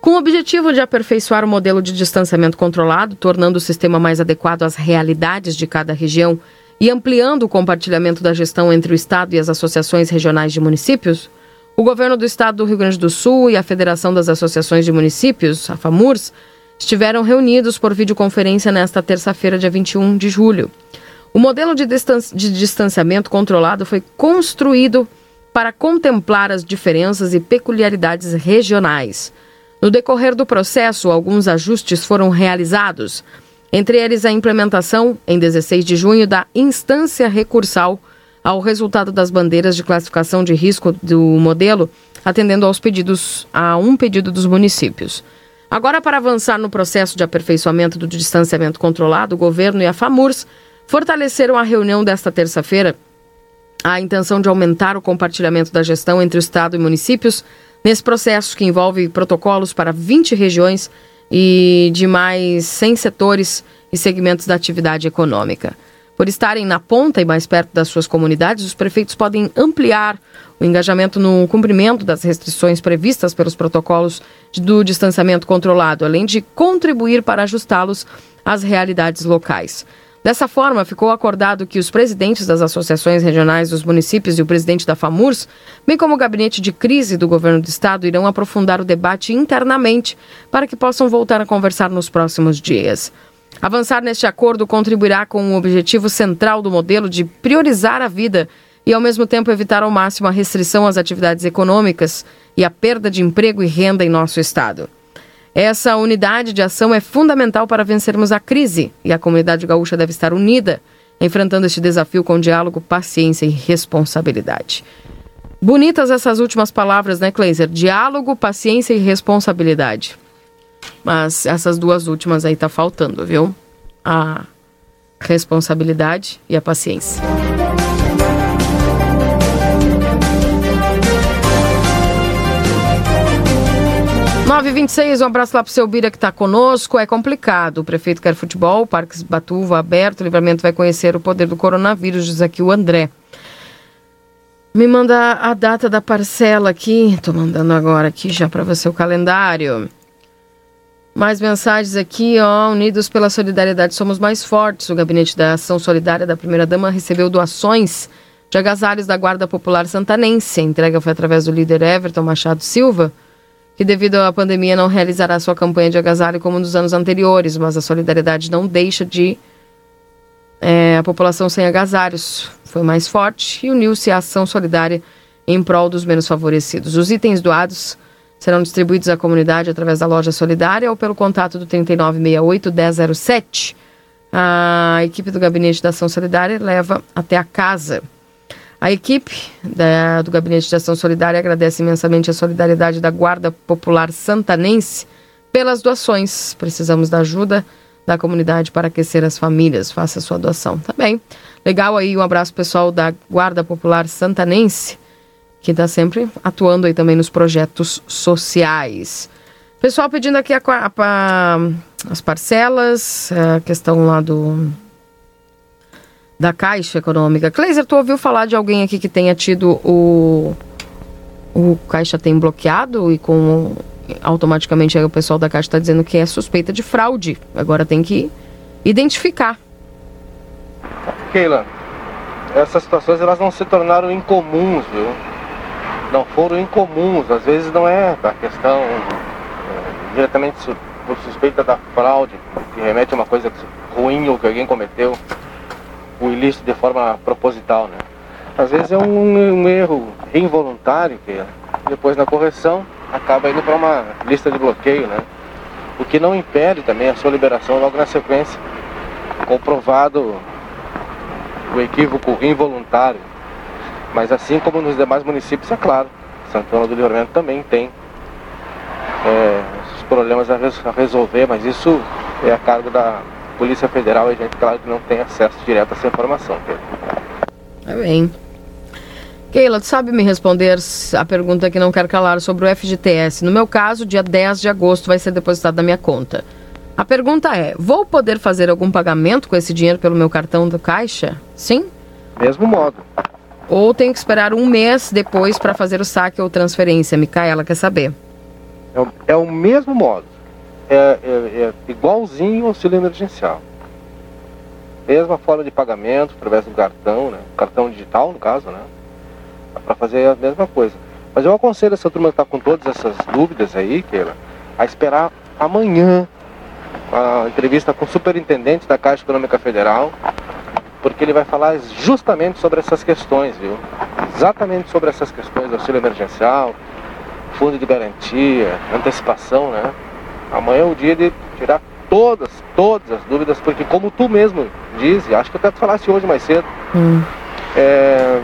Com o objetivo de aperfeiçoar o modelo de distanciamento controlado, tornando o sistema mais adequado às realidades de cada região e ampliando o compartilhamento da gestão entre o Estado e as associações regionais de municípios, o governo do Estado do Rio Grande do Sul e a Federação das Associações de Municípios, a FAMURS, estiveram reunidos por videoconferência nesta terça-feira, dia 21 de julho. O modelo de, distan de distanciamento controlado foi construído para contemplar as diferenças e peculiaridades regionais. No decorrer do processo, alguns ajustes foram realizados, entre eles a implementação, em 16 de junho, da instância recursal ao resultado das bandeiras de classificação de risco do modelo, atendendo aos pedidos a um pedido dos municípios. Agora, para avançar no processo de aperfeiçoamento do distanciamento controlado, o governo e a FAMURS fortaleceram a reunião desta terça-feira a intenção de aumentar o compartilhamento da gestão entre o Estado e municípios nesse processo que envolve protocolos para 20 regiões e de mais 100 setores e segmentos da atividade econômica. Por estarem na ponta e mais perto das suas comunidades, os prefeitos podem ampliar o engajamento no cumprimento das restrições previstas pelos protocolos do distanciamento controlado, além de contribuir para ajustá-los às realidades locais. Dessa forma, ficou acordado que os presidentes das associações regionais dos municípios e o presidente da FAMURS, bem como o gabinete de crise do governo do estado, irão aprofundar o debate internamente para que possam voltar a conversar nos próximos dias. Avançar neste acordo contribuirá com o objetivo central do modelo de priorizar a vida e, ao mesmo tempo, evitar ao máximo a restrição às atividades econômicas e a perda de emprego e renda em nosso Estado. Essa unidade de ação é fundamental para vencermos a crise e a comunidade gaúcha deve estar unida, enfrentando este desafio com diálogo, paciência e responsabilidade. Bonitas essas últimas palavras, né, Kleiser? Diálogo, paciência e responsabilidade. Mas essas duas últimas aí tá faltando, viu? A responsabilidade e a paciência. Nove vinte um abraço lá pro seu Bira que tá conosco. É complicado. O prefeito quer futebol, Parques Batuva aberto, o livramento vai conhecer o poder do coronavírus, diz aqui o André. Me manda a data da parcela aqui. Tô mandando agora aqui já para você o calendário. Mais mensagens aqui, ó. Unidos pela solidariedade, somos mais fortes. O Gabinete da Ação Solidária da Primeira-Dama recebeu doações de agasalhos da Guarda Popular Santanense. A entrega foi através do líder Everton Machado Silva, que devido à pandemia não realizará sua campanha de agasalho como nos anos anteriores, mas a solidariedade não deixa de é, a população sem agasalhos. Foi mais forte e uniu-se à ação solidária em prol dos menos favorecidos. Os itens doados serão distribuídos à comunidade através da loja solidária ou pelo contato do 3968-1007. A equipe do Gabinete da Ação Solidária leva até a casa. A equipe da, do Gabinete de Ação Solidária agradece imensamente a solidariedade da Guarda Popular Santanense pelas doações. Precisamos da ajuda da comunidade para aquecer as famílias. Faça sua doação. Tá. Legal aí, um abraço pessoal da Guarda Popular Santanense que está sempre atuando aí também nos projetos sociais. Pessoal pedindo aqui a, a, as parcelas, a questão lá do da Caixa Econômica. Kleiser, tu ouviu falar de alguém aqui que tenha tido o o Caixa tem bloqueado e com automaticamente o pessoal da Caixa está dizendo que é suspeita de fraude. Agora tem que identificar. Keila, essas situações elas não se tornaram incomuns, viu? Não foram incomuns, às vezes não é a questão é, diretamente por suspeita da fraude, que remete a uma coisa ruim ou que alguém cometeu o ilícito de forma proposital, né? Às vezes é um, um erro involuntário que depois na correção acaba indo para uma lista de bloqueio, né? O que não impede também a sua liberação logo na sequência, comprovado o equívoco involuntário. Mas assim como nos demais municípios, é claro, Santana do Livramento também tem é, os problemas a, res, a, resolver, mas isso é a cargo da Polícia Federal e a gente, claro, que não tem acesso direto a essa informação. É bem. Keila, tu sabe me responder a pergunta que não quero calar sobre o FGTS? No meu caso, dia 10 de agosto vai ser depositado na minha conta. A pergunta é: vou poder fazer algum pagamento com esse dinheiro pelo meu cartão do Caixa? Sim? Mesmo modo. Ou tenho que esperar um mês depois para fazer o saque ou transferência? Micaela quer saber. É o, é o mesmo modo. É, é, é igualzinho ao auxílio emergencial. Mesma forma de pagamento através do cartão, né? Cartão digital, no caso, né? Para fazer a mesma coisa. Mas eu aconselho essa turma que está com todas essas dúvidas aí, Keila, a esperar amanhã a entrevista com o superintendente da Caixa Econômica Federal porque ele vai falar justamente sobre essas questões, viu? exatamente sobre essas questões do auxílio emergencial, fundo de garantia, antecipação, né? Amanhã é o dia de tirar todas, todas as dúvidas, porque como tu mesmo diz, acho que até te falasse hoje mais cedo, hum. é,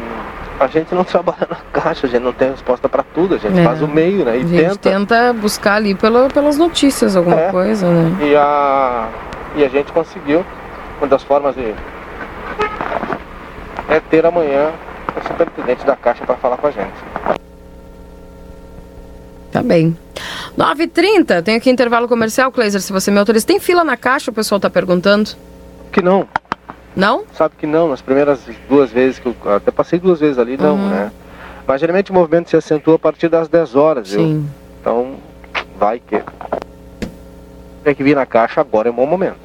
a gente não trabalha na caixa, a gente não tem resposta para tudo, a gente é. faz o meio, né? E a gente tenta, tenta buscar ali pela, pelas notícias alguma é, coisa, né? E a, e a gente conseguiu, uma das formas de é ter amanhã o superintendente da Caixa para falar com a gente. Tá bem. 9h30, tem aqui intervalo comercial, Kleiser, se você me autoriza. Tem fila na Caixa, o pessoal está perguntando? Que não. Não? Sabe que não, nas primeiras duas vezes que eu até passei duas vezes ali, não, uhum. né? Mas geralmente o movimento se acentua a partir das 10 horas, Sim. viu? Então, vai que. Tem que vir na caixa agora é um bom momento.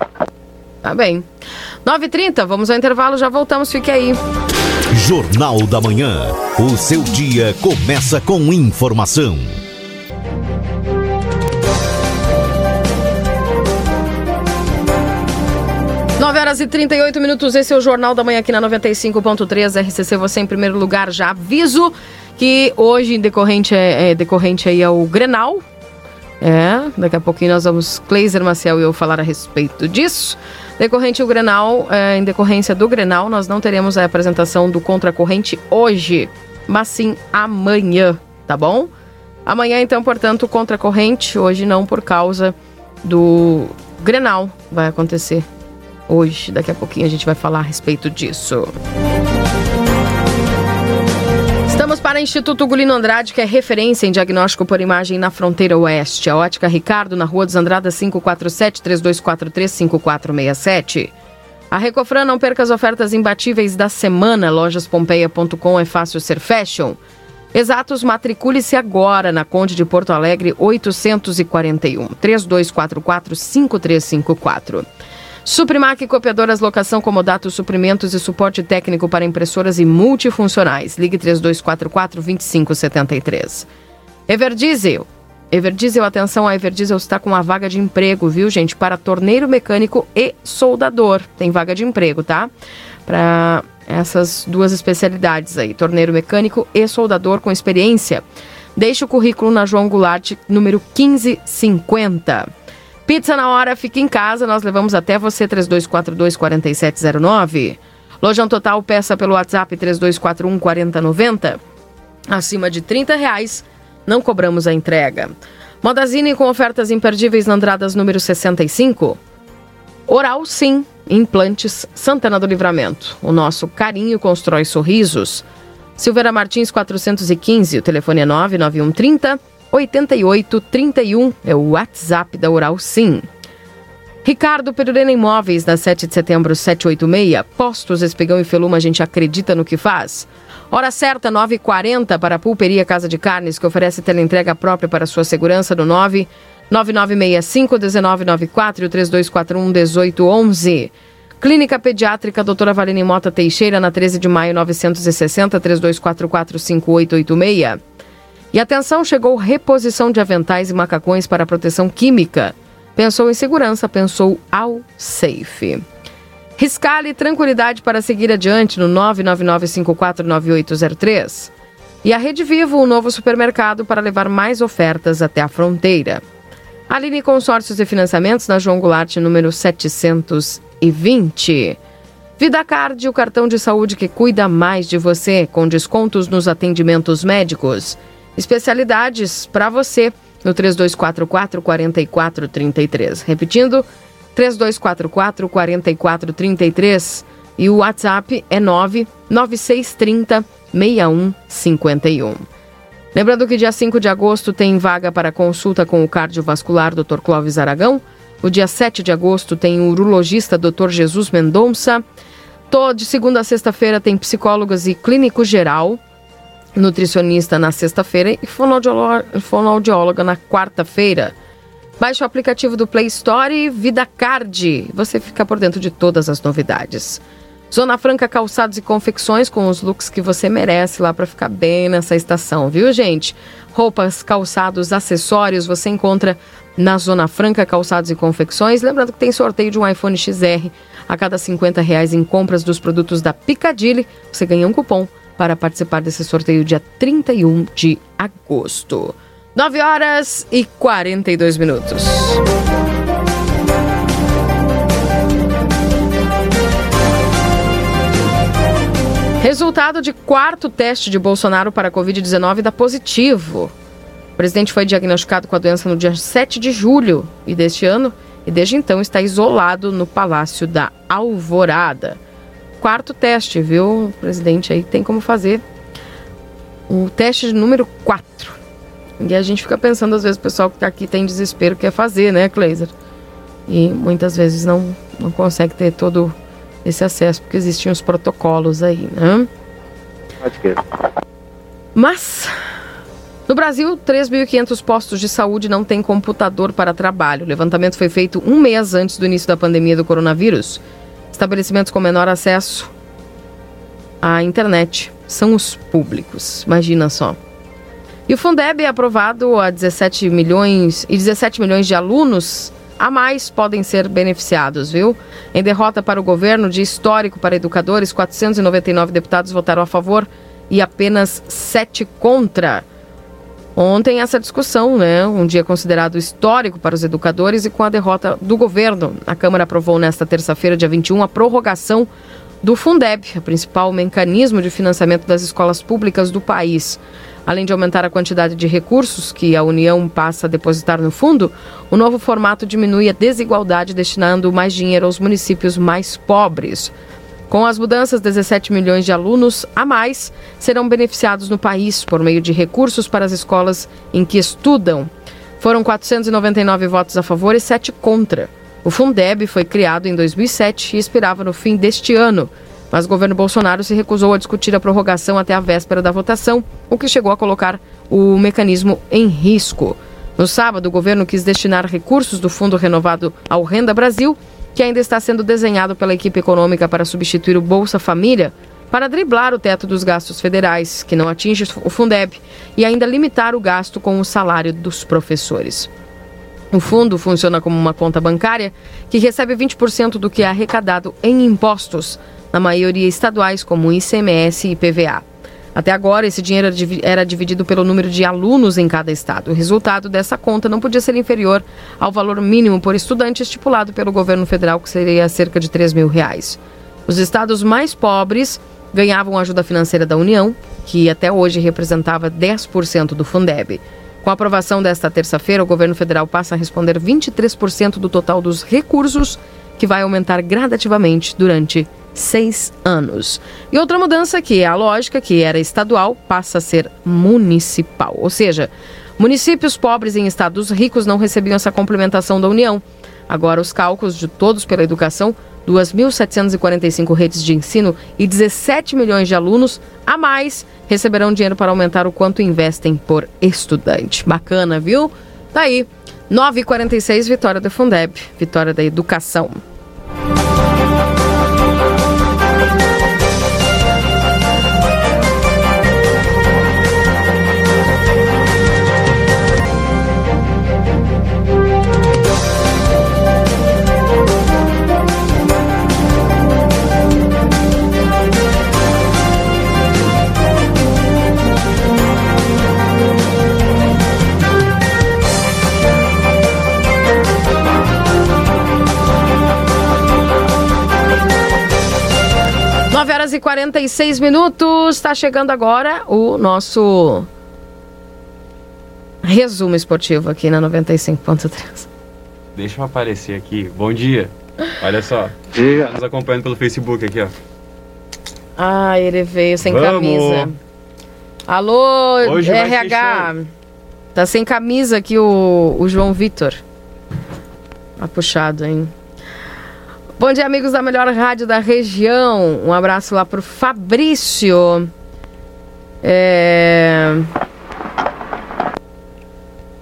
Tá bem. 9h30, vamos ao intervalo, já voltamos, fique aí. Jornal da Manhã. O seu dia começa com informação. Nove horas e 38 minutos, esse é o Jornal da Manhã aqui na 95.3 RCC. Você em primeiro lugar, já aviso que hoje decorrente é, é decorrente aí ao Grenal. É, daqui a pouquinho nós vamos, Kleiser Maciel e eu falar a respeito disso. Decorrente o Grenal, é, em decorrência do Grenal, nós não teremos a apresentação do contracorrente hoje, mas sim amanhã, tá bom? Amanhã, então, portanto, contracorrente, hoje não por causa do Grenal, vai acontecer hoje. Daqui a pouquinho a gente vai falar a respeito disso. Vamos para o Instituto Gulino Andrade, que é referência em diagnóstico por imagem na fronteira oeste. A ótica Ricardo, na rua dos Andradas 547-3243-5467. A Recofran não perca as ofertas imbatíveis da semana. Lojaspompeia.com é fácil ser fashion. Exatos, matricule-se agora na Conde de Porto Alegre 841 3244 5354. Suprimac Copiadoras Locação Comodato Suprimentos e Suporte Técnico para Impressoras e Multifuncionais. Ligue 3244 2573. Everdiesel. Everdiesel, atenção, a Everdiesel está com uma vaga de emprego, viu, gente? Para torneiro mecânico e soldador. Tem vaga de emprego, tá? Para essas duas especialidades aí, torneiro mecânico e soldador com experiência. Deixe o currículo na João Goulart, número 1550. Pizza na hora, fica em casa, nós levamos até você 3242 4709. Lojão Total, peça pelo WhatsApp 3241 4090. Acima de 30 reais, não cobramos a entrega. Modazine com ofertas imperdíveis na Andradas número 65. Oral Sim, implantes Santana do Livramento. O nosso carinho constrói sorrisos. Silveira Martins 415, o telefone é 99130 8831 é o WhatsApp da Oral Sim. Ricardo Perurena Imóveis, na 7 de setembro, 786. Postos, Espigão e Feluma, a gente acredita no que faz. Hora certa, 9h40 para a Pulperia Casa de Carnes, que oferece teleentrega própria para sua segurança no 9 9965 1994 e o 3241 1811. Clínica Pediátrica Doutora Valene Mota Teixeira, na 13 de maio 960 3244 5886. E atenção, chegou reposição de aventais e macacões para proteção química. Pensou em segurança, pensou ao safe. Riscale tranquilidade para seguir adiante no 999549803. E a Rede Vivo, um novo supermercado para levar mais ofertas até a fronteira. Aline Consórcios e Financiamentos na João Goulart, número 720. Vida Card, o cartão de saúde que cuida mais de você, com descontos nos atendimentos médicos especialidades para você no 3244 4433. Repetindo, 3244 4433 e o WhatsApp é 99630 6151. Lembrando que dia 5 de agosto tem vaga para consulta com o cardiovascular Dr. Clóvis Aragão. O dia 7 de agosto tem o urologista Dr. Jesus Mendonça. De segunda a sexta-feira tem psicólogos e clínico geral nutricionista na sexta-feira e fonoaudióloga na quarta-feira. Baixe o aplicativo do Play Store Vida Card. Você fica por dentro de todas as novidades. Zona Franca Calçados e Confecções com os looks que você merece lá para ficar bem nessa estação, viu, gente? Roupas, calçados, acessórios você encontra na Zona Franca Calçados e Confecções. Lembrando que tem sorteio de um iPhone XR a cada 50 reais em compras dos produtos da Picadilly. Você ganha um cupom para participar desse sorteio dia 31 de agosto. 9 horas e 42 minutos. Resultado de quarto teste de Bolsonaro para a Covid-19 dá positivo. O presidente foi diagnosticado com a doença no dia 7 de julho e deste ano e desde então está isolado no Palácio da Alvorada. Quarto teste, viu? Presidente aí tem como fazer o teste número 4. E a gente fica pensando, às vezes, o pessoal que está aqui tem desespero, quer fazer, né, Kleiser? E muitas vezes não, não consegue ter todo esse acesso, porque existem os protocolos aí, né? Mas, no Brasil, 3.500 postos de saúde não têm computador para trabalho. O levantamento foi feito um mês antes do início da pandemia do coronavírus. Estabelecimentos com menor acesso à internet são os públicos. Imagina só. E o Fundeb é aprovado a 17 milhões e 17 milhões de alunos a mais podem ser beneficiados, viu? Em derrota para o governo de histórico para educadores, 499 deputados votaram a favor e apenas 7 contra. Ontem essa discussão, né, um dia considerado histórico para os educadores e com a derrota do governo, a Câmara aprovou nesta terça-feira, dia 21, a prorrogação do Fundeb, o principal mecanismo de financiamento das escolas públicas do país. Além de aumentar a quantidade de recursos que a União passa a depositar no fundo, o novo formato diminui a desigualdade, destinando mais dinheiro aos municípios mais pobres. Com as mudanças, 17 milhões de alunos a mais serão beneficiados no país por meio de recursos para as escolas em que estudam. Foram 499 votos a favor e 7 contra. O Fundeb foi criado em 2007 e expirava no fim deste ano mas o governo Bolsonaro se recusou a discutir a prorrogação até a véspera da votação, o que chegou a colocar o mecanismo em risco. No sábado, o governo quis destinar recursos do Fundo Renovado ao Renda Brasil, que ainda está sendo desenhado pela equipe econômica para substituir o Bolsa Família, para driblar o teto dos gastos federais, que não atinge o Fundeb, e ainda limitar o gasto com o salário dos professores. O fundo funciona como uma conta bancária que recebe 20% do que é arrecadado em impostos na maioria estaduais, como ICMS e IPVA. Até agora, esse dinheiro era dividido pelo número de alunos em cada estado. O resultado dessa conta não podia ser inferior ao valor mínimo por estudante estipulado pelo governo federal, que seria cerca de 3 mil reais. Os estados mais pobres ganhavam ajuda financeira da União, que até hoje representava 10% do Fundeb. Com a aprovação desta terça-feira, o governo federal passa a responder 23% do total dos recursos, que vai aumentar gradativamente durante seis anos. E outra mudança que é a lógica, que era estadual, passa a ser municipal. Ou seja, municípios pobres em estados ricos não recebiam essa complementação da União. Agora, os cálculos de Todos pela Educação, 2.745 redes de ensino e 17 milhões de alunos a mais receberão dinheiro para aumentar o quanto investem por estudante. Bacana, viu? Tá aí. 9h46, vitória do Fundeb, vitória da educação. E 46 minutos. Está chegando agora o nosso resumo esportivo aqui na 95.3. Deixa eu aparecer aqui. Bom dia. Olha só. Dia. Tá nos acompanhando pelo Facebook aqui, ó. Ah, ele veio sem Vamos. camisa. Alô, Hoje RH. Tá sem camisa aqui o, o João Vitor. Tá puxado, hein? Bom dia, amigos da melhor rádio da região. Um abraço lá pro Fabrício. É...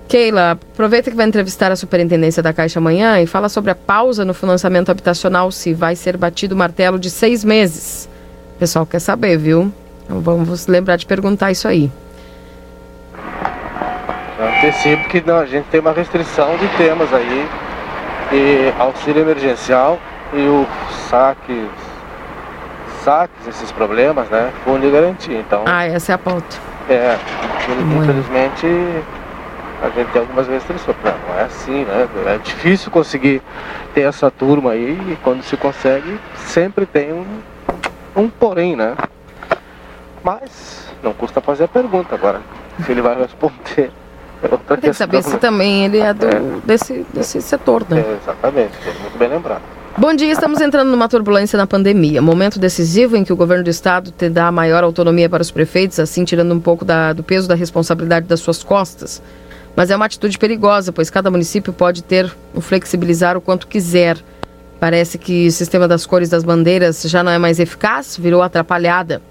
Keila, aproveita que vai entrevistar a superintendência da Caixa amanhã e fala sobre a pausa no financiamento habitacional, se vai ser batido o martelo de seis meses. O pessoal quer saber, viu? Então vamos lembrar de perguntar isso aí. Antecipo que não, a gente tem uma restrição de temas aí, e auxílio emergencial e o saque saques, esses problemas, né? Fundo e garantia. Então, Ah, essa é a pauta. é, infelizmente a gente tem algumas restrições. Não, não é assim, né? É difícil conseguir ter essa turma aí e quando se consegue, sempre tem um, um porém, né? Mas não custa fazer a pergunta agora. Se ele vai responder. É outra Tem que saber se também ele é, do, Desse, desse setor, né? É, exatamente, muito bem lembrado. Bom dia, estamos entrando numa turbulência na pandemia. Momento decisivo em que o governo do estado te dá maior autonomia para os prefeitos, assim tirando um pouco da- do peso da responsabilidade das suas costas. Mas é uma atitude perigosa, pois cada município pode ter o flexibilizar o quanto quiser. Parece que o sistema das cores das bandeiras já não é mais eficaz, virou atrapalhada.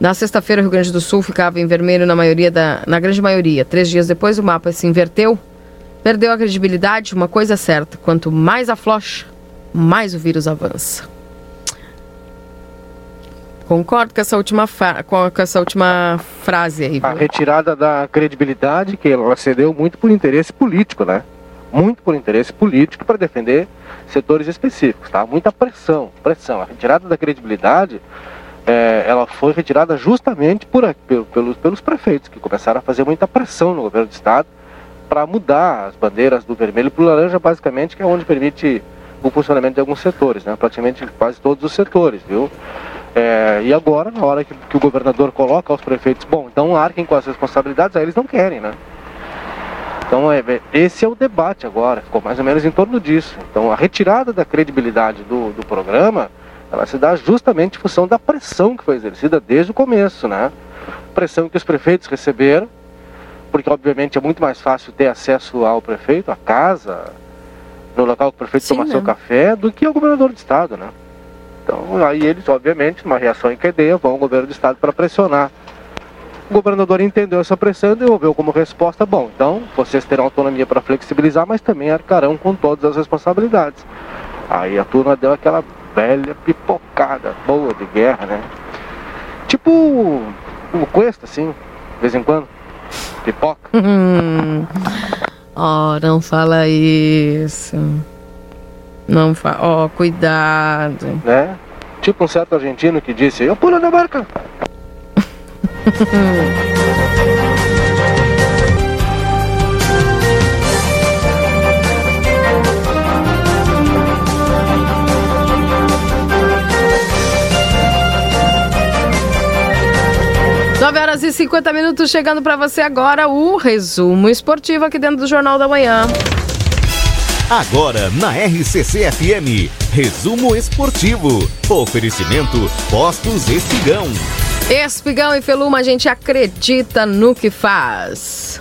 Na sexta-feira, o Rio Grande do Sul ficava em vermelho na maioria da, na grande maioria. Três dias depois, o mapa se inverteu, perdeu a credibilidade. Uma coisa é certa: quanto mais aflocha, mais o vírus avança. Concordo com essa última, com essa última frase aí. A retirada da credibilidade que ela cedeu muito por interesse político, né? Muito por interesse político para defender setores específicos, tá? Muita pressão, pressão. A retirada da credibilidade, é, ela foi retirada justamente por, pelo- pelos, pelos prefeitos, que começaram a fazer muita pressão no governo do estado para mudar as bandeiras do vermelho para o laranja, basicamente, que é onde permite o funcionamento de alguns setores, né? Praticamente quase todos os setores, viu? É, e agora, na hora que, que o governador coloca aos prefeitos, bom, então arquem com as responsabilidades, aí eles não querem, né? Então, é, é, esse é o debate agora, ficou mais ou menos em torno disso. Então, a retirada da credibilidade do, do programa, ela se dá justamente em função da pressão que foi exercida desde o começo, né? Pressão que os prefeitos receberam, porque, obviamente, é muito mais fácil ter acesso ao prefeito, à casa, no local que o prefeito Sim, toma né? seu café, do que ao governador do estado, né? Então, aí eles, obviamente, numa reação em cadeia, vão ao governo do estado para pressionar. O governador entendeu essa pressão e devolveu como resposta: bom, então vocês terão autonomia para flexibilizar, mas também arcarão com todas as responsabilidades. Aí a turma deu aquela velha pipocada boa de guerra, né? Tipo o Cuesta, assim, de vez em quando. Pipoca. Oh, não fala isso. Não fala. Oh, cuidado. né? Tipo um certo argentino que disse: Eu pulo na barca. e 50 minutos chegando para você agora o resumo esportivo aqui dentro do Jornal da Manhã. Agora na RCC FM, resumo esportivo. Oferecimento Postos Espigão. Espigão e Feluma, a gente acredita no que faz.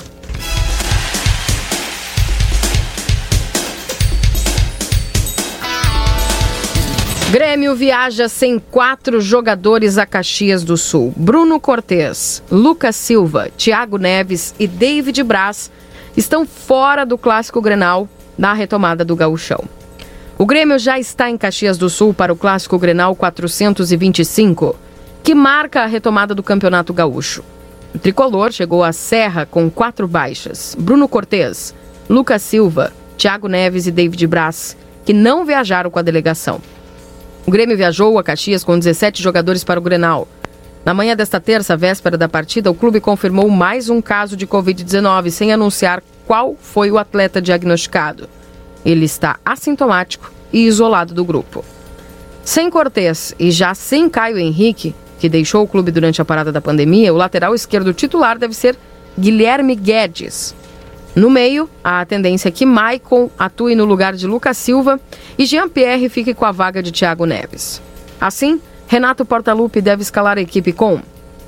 Grêmio viaja sem quatro jogadores a Caxias do Sul. Bruno Cortes, Lucas Silva, Thiago Neves e David Braz estão fora do clássico Grenal na retomada do gauchão. O Grêmio já está em Caxias do Sul para o clássico Grenal 425, que marca a retomada do Campeonato Gaúcho. O tricolor chegou à Serra com quatro baixas: Bruno Cortes, Lucas Silva, Thiago Neves e David Braz, que não viajaram com a delegação. O Grêmio viajou a Caxias com 17 jogadores para o Grenal. Na manhã desta terça, véspera da partida, o clube confirmou mais um caso de Covid-19, sem anunciar qual foi o atleta diagnosticado. Ele está assintomático e isolado do grupo. Sem Cortez e já sem Caio Henrique, que deixou o clube durante a parada da pandemia, o lateral esquerdo titular deve ser Guilherme Guedes. No meio, a tendência é que Maicon atue no lugar de Lucas Silva e Jean-Pierre fique com a vaga de Thiago Neves. Assim, Renato Portaluppi deve escalar a equipe com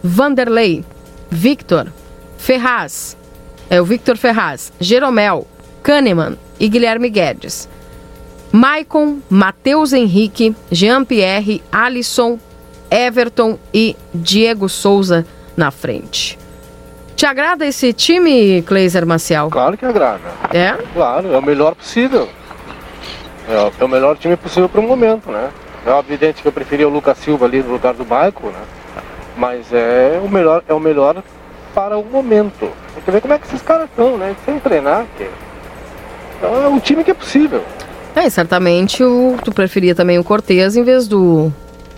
Vanderlei, Victor, Ferraz, é o Victor Ferraz, Jeromel, Kahneman e Guilherme Guedes. Maicon, Matheus Henrique, Jean-Pierre, Alisson, Everton e Diego Souza na frente. Te agrada esse time, Kleiser Maciel? Claro que agrada. É? Claro, é o melhor possível. É, o- é melhor time possível para o momento, né? É evidente que eu preferia o Lucas Silva ali no lugar do Michael, né? Mas é o melhor, é o melhor para o momento. Tem que ver como é que esses caras estão, né? Sem treinar. Que... Então é o time que é possível. É, e certamente o, tu preferia também o Cortez em vez do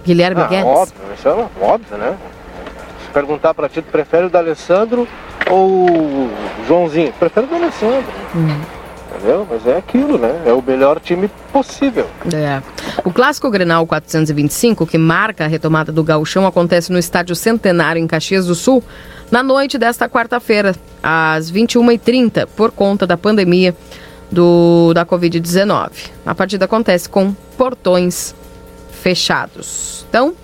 Guilherme ah, Guedes? Óbvio, isso é óbvio, né? Perguntar pra ti, tu prefere o D'Alessandro ou o Joãozinho? Prefere o D'Alessandro. Hum. Entendeu? Mas é aquilo, né? É o melhor time possível. É. O clássico Grenal 425, que marca a retomada do gauchão, acontece no Estádio Centenário, em Caxias do Sul, na noite desta quarta-feira, às 21h30, por conta da pandemia do, da Covid-19. A partida acontece com portões fechados. Então,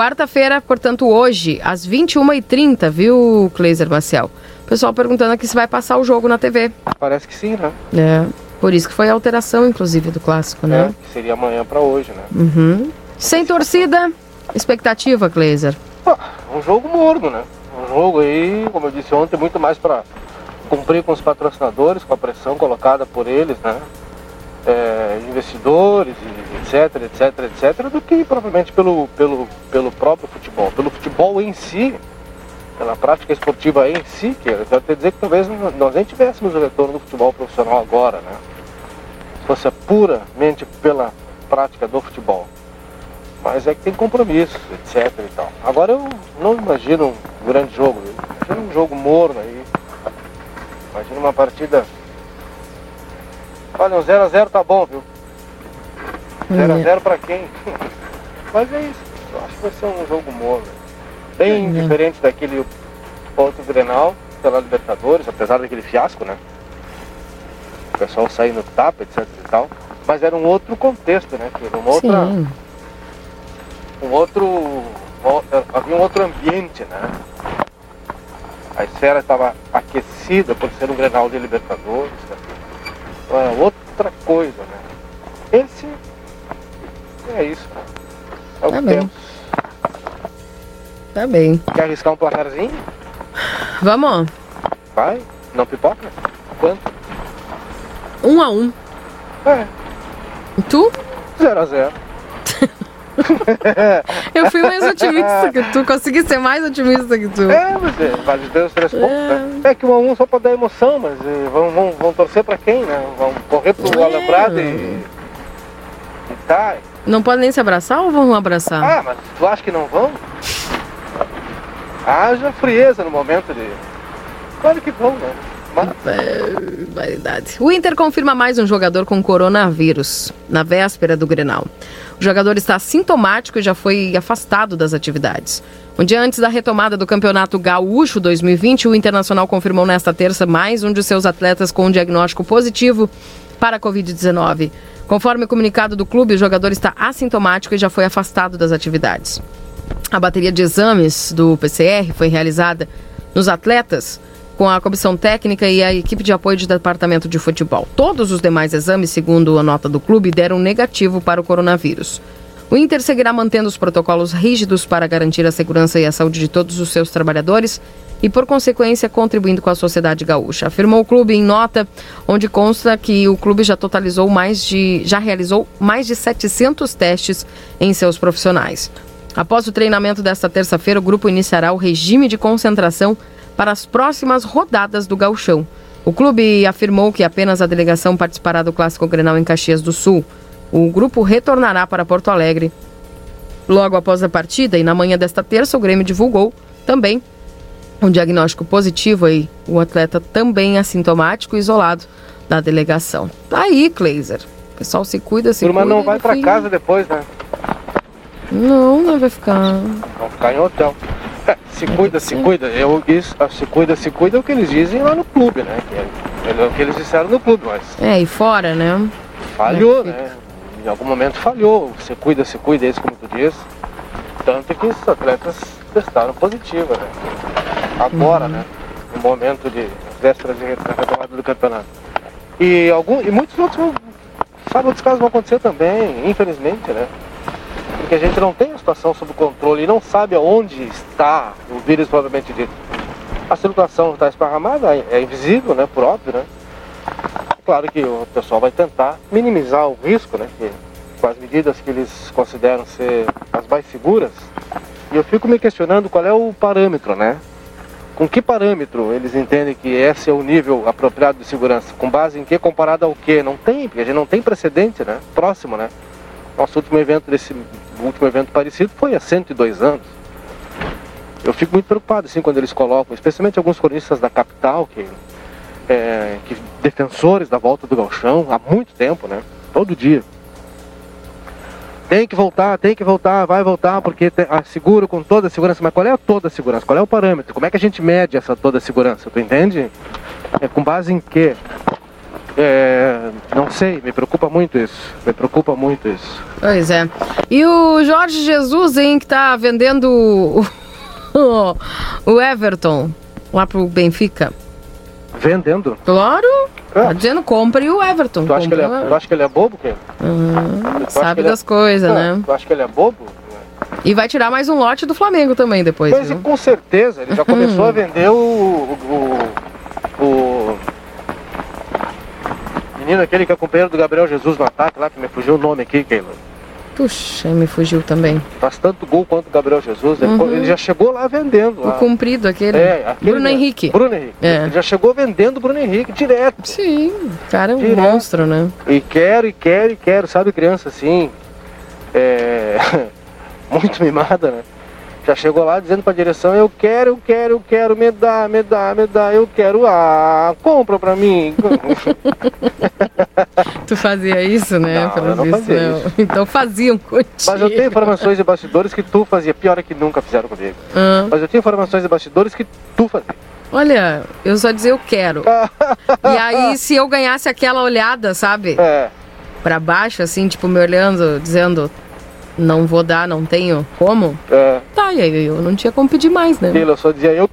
quarta-feira, portanto, hoje, às 21h30, viu, Cleiser Maciel? O pessoal perguntando aqui se vai passar o jogo na TV. Parece que sim, né? É. Por isso que foi a alteração, inclusive, do clássico, né? É, que seria amanhã pra hoje, né? Uhum. Sem torcida, expectativa, Kleiser? Um jogo morno, né? Um jogo aí, como eu disse ontem, muito mais para cumprir com os patrocinadores, com a pressão colocada por eles, né? É, investidores, etc, etc, etc, do que provavelmente pelo, pelo, pelo próprio futebol. Pelo futebol em si, pela prática esportiva em si, que eu quero dizer que talvez nós nem tivéssemos o retorno do futebol profissional agora, né? Se fosse puramente pela prática do futebol. Mas é que tem compromissos, etc e tal. Agora eu não imagino um grande jogo, eu imagino um jogo morno aí. Imagino uma partida. Olha, um 0x0 tá bom, viu? 0x0 pra quem? Mas é isso. Eu acho que vai ser um jogo morno. Bem Uhum. diferente daquele outro Grenal pela Libertadores, apesar daquele fiasco, né? O pessoal saindo tapa, etc e tal. Mas era um outro contexto, né? Era uma outra Sim. um outro. havia um outro ambiente, né? A esfera estava aquecida por ser um Grenal de Libertadores. né? Então era outra coisa, né? Esse é isso. É o Tá bem. temos. Tá bem. Quer arriscar um placarzinho? Vamos? Vai? Não pipoca? Quanto? Um a um. É. E tu? 0 a 0 Eu fui mais otimista que tu. Consegui ser mais otimista que tu. É, mas é, vale os três pontos, né? É que um a um só pode dar emoção, mas eh, vão, vão, vão torcer pra quem, né? Vão correr pro É. alambrado e. E tá. Não podem nem se abraçar ou vão abraçar? Ah, mas tu acha que não vão? Haja frieza no momento de. Claro que vão, né? Mas Barbaridade. O Inter confirma mais um jogador com coronavírus na véspera do Grenal. O jogador está sintomático e já foi afastado das atividades. Um dia antes da retomada do Campeonato Gaúcho 2020, o Internacional confirmou nesta terça mais um de seus atletas com um diagnóstico positivo para a Covid-19. Conforme o comunicado do clube, o jogador está assintomático e já foi afastado das atividades. A bateria de exames do PCR foi realizada nos atletas com a comissão técnica e a equipe de apoio de departamento de futebol. Todos os demais exames, segundo a nota do clube, deram negativo para o coronavírus. O Inter seguirá mantendo os protocolos rígidos para garantir a segurança e a saúde de todos os seus trabalhadores e, por consequência, contribuindo com a sociedade gaúcha. Afirmou o clube em nota, onde consta que o clube já totalizou mais de, já realizou mais de 700 testes em seus profissionais. Após o treinamento desta terça-feira, o grupo iniciará o regime de concentração para as próximas rodadas do Gauchão. O clube afirmou que apenas a delegação participará do Clássico Grenal em Caxias do Sul. O grupo retornará para Porto Alegre logo após a partida e na manhã desta terça o Grêmio divulgou também um diagnóstico positivo aí, o atleta também assintomático e isolado da delegação. Tá aí, Kleiser. O pessoal se cuida, se turma cuida. não vai fim- casa depois, né? Não, não vai ficar. Vão ficar em hotel. É, se cuida, se cuida. Eu, isso, ah, se cuida, se cuida é o que eles dizem lá no clube, né? É, é o que eles disseram no clube, mas É, e fora, né? falhou, né? Em algum momento falhou. Se cuida, se cuida, é isso como tu diz. Tanto que os atletas testaram positivo, né? Agora, né? No momento de véspera de da retomada do campeonato. E, algum, e muitos outros, sabe, outros casos vão acontecer também, infelizmente, né? Porque a gente não tem a situação sob controle e não sabe aonde está o vírus propriamente dito. A circulação está esparramada, é é invisível, né? Por óbvio, né? Claro que o pessoal vai tentar minimizar o risco, né? Que, com as medidas que eles consideram ser as mais seguras. E eu fico me questionando qual é o parâmetro, né? Com que parâmetro eles entendem que esse é o nível apropriado de segurança? Com base em que comparado ao que? Não tem, porque a gente não tem precedente, né? Próximo, né? Nosso último evento desse último evento parecido foi há 102 anos. Eu fico muito preocupado assim quando eles colocam, especialmente alguns cronistas da capital que é, que defensores da volta do galchão há muito tempo, né? Todo dia. Tem que voltar, tem que voltar, vai voltar, porque tem, ah, seguro com toda a segurança. Mas qual é a toda a segurança? Qual é o parâmetro? Como é que a gente mede essa toda a segurança? Tu entende? É com base em quê? É, não sei, me preocupa muito isso. Me preocupa muito isso. Pois é. E o Jorge Jesus, hein, que tá vendendo o, o Everton lá pro Benfica. Vendendo? Claro. Tá dizendo compre o Everton. Tu acha, que ele, é, tu acha que ele é bobo, quê? Ah, acha sabe é- das coisas, Ah, né? Tu acha que ele é bobo? E vai tirar mais um lote do Flamengo também depois. Pois, viu? com certeza, ele já começou a vender o, o, o, o menino aquele que é companheiro do Gabriel Jesus no ataque lá, que me fugiu o nome aqui, Keila. Puxa, me fugiu também. Faz tanto gol quanto o Gabriel Jesus. Ele, Uhum. ele já chegou lá vendendo. O Lá. comprido aquele. É, aquele Bruno mesmo. Henrique. Bruno Henrique. É. Ele já chegou vendendo o Bruno Henrique direto. Sim, o cara é um Direto. monstro, né? E quero, e quero, e quero. Sabe criança assim, é... muito mimada, né? Já chegou lá dizendo pra direção, eu quero, eu quero, eu quero, me dá, me dá, me dá, eu quero, ah, compra pra mim. Tu fazia isso, né? Não, eu não visto, fazia né? isso. Então faziam contigo. Mas eu tenho informações de bastidores que tu fazia, pior é que nunca fizeram comigo. Ah. Mas eu tenho informações de bastidores que tu fazia. Olha, eu só dizer eu quero. e aí, se eu ganhasse aquela olhada, sabe? É. Pra baixo, assim, tipo, me olhando, dizendo, não vou dar, não tenho como. É. Tá, e aí eu não tinha como pedir mais, né? Eu só dizia eu.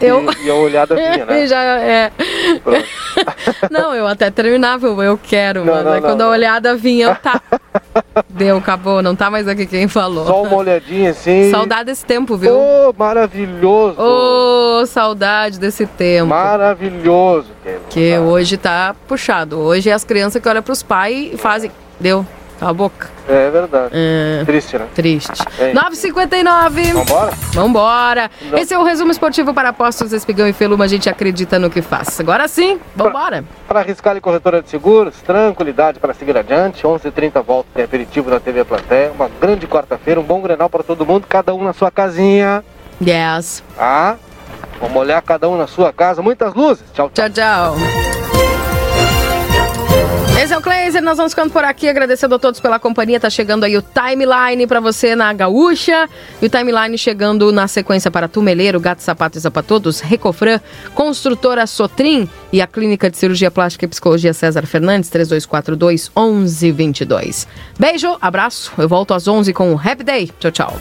Eu- E, e a olhada vinha, né? Já é. Não, eu até terminava, eu, eu quero, Não, mas não, aí não, quando a olhada vinha, eu tá. Deu, acabou, não tá mais aqui quem falou. Só uma olhadinha assim. Saudade desse tempo, viu? Ô, maravilhoso. Ô, saudade desse tempo. Maravilhoso, Keila. Que hoje tá puxado. Hoje é as crianças que olham pros pais e fazem. Deu, cala a boca. É verdade. É. Triste, né? Triste. É. 9h59. Vambora? Vambora. Não. Esse é o resumo esportivo para apostos Espigão e Feluma. A gente acredita no que faz. Agora sim, vambora. Para arriscar e corretora de seguros, tranquilidade para seguir adiante. 11h30 volta tem aperitivo na TV Platéia. Uma grande quarta-feira, um bom grenal para todo mundo, cada um na sua casinha. Yes. Tá? Vamos olhar cada um na sua casa. Muitas luzes. Tchau, tchau. Tchau, Esse é o Cleiser, nós vamos ficando por aqui, agradecendo a todos pela companhia. Tá chegando aí o timeline para você na Gaúcha e o timeline chegando na sequência para Tumeleiro, Gato Sapato e Zapa Todos, Recofran, Construtora Sotrim e a Clínica de Cirurgia Plástica e Psicologia César Fernandes, 3242 1122. Beijo, abraço, eu volto às 11 com o Happy Day. Tchau, tchau.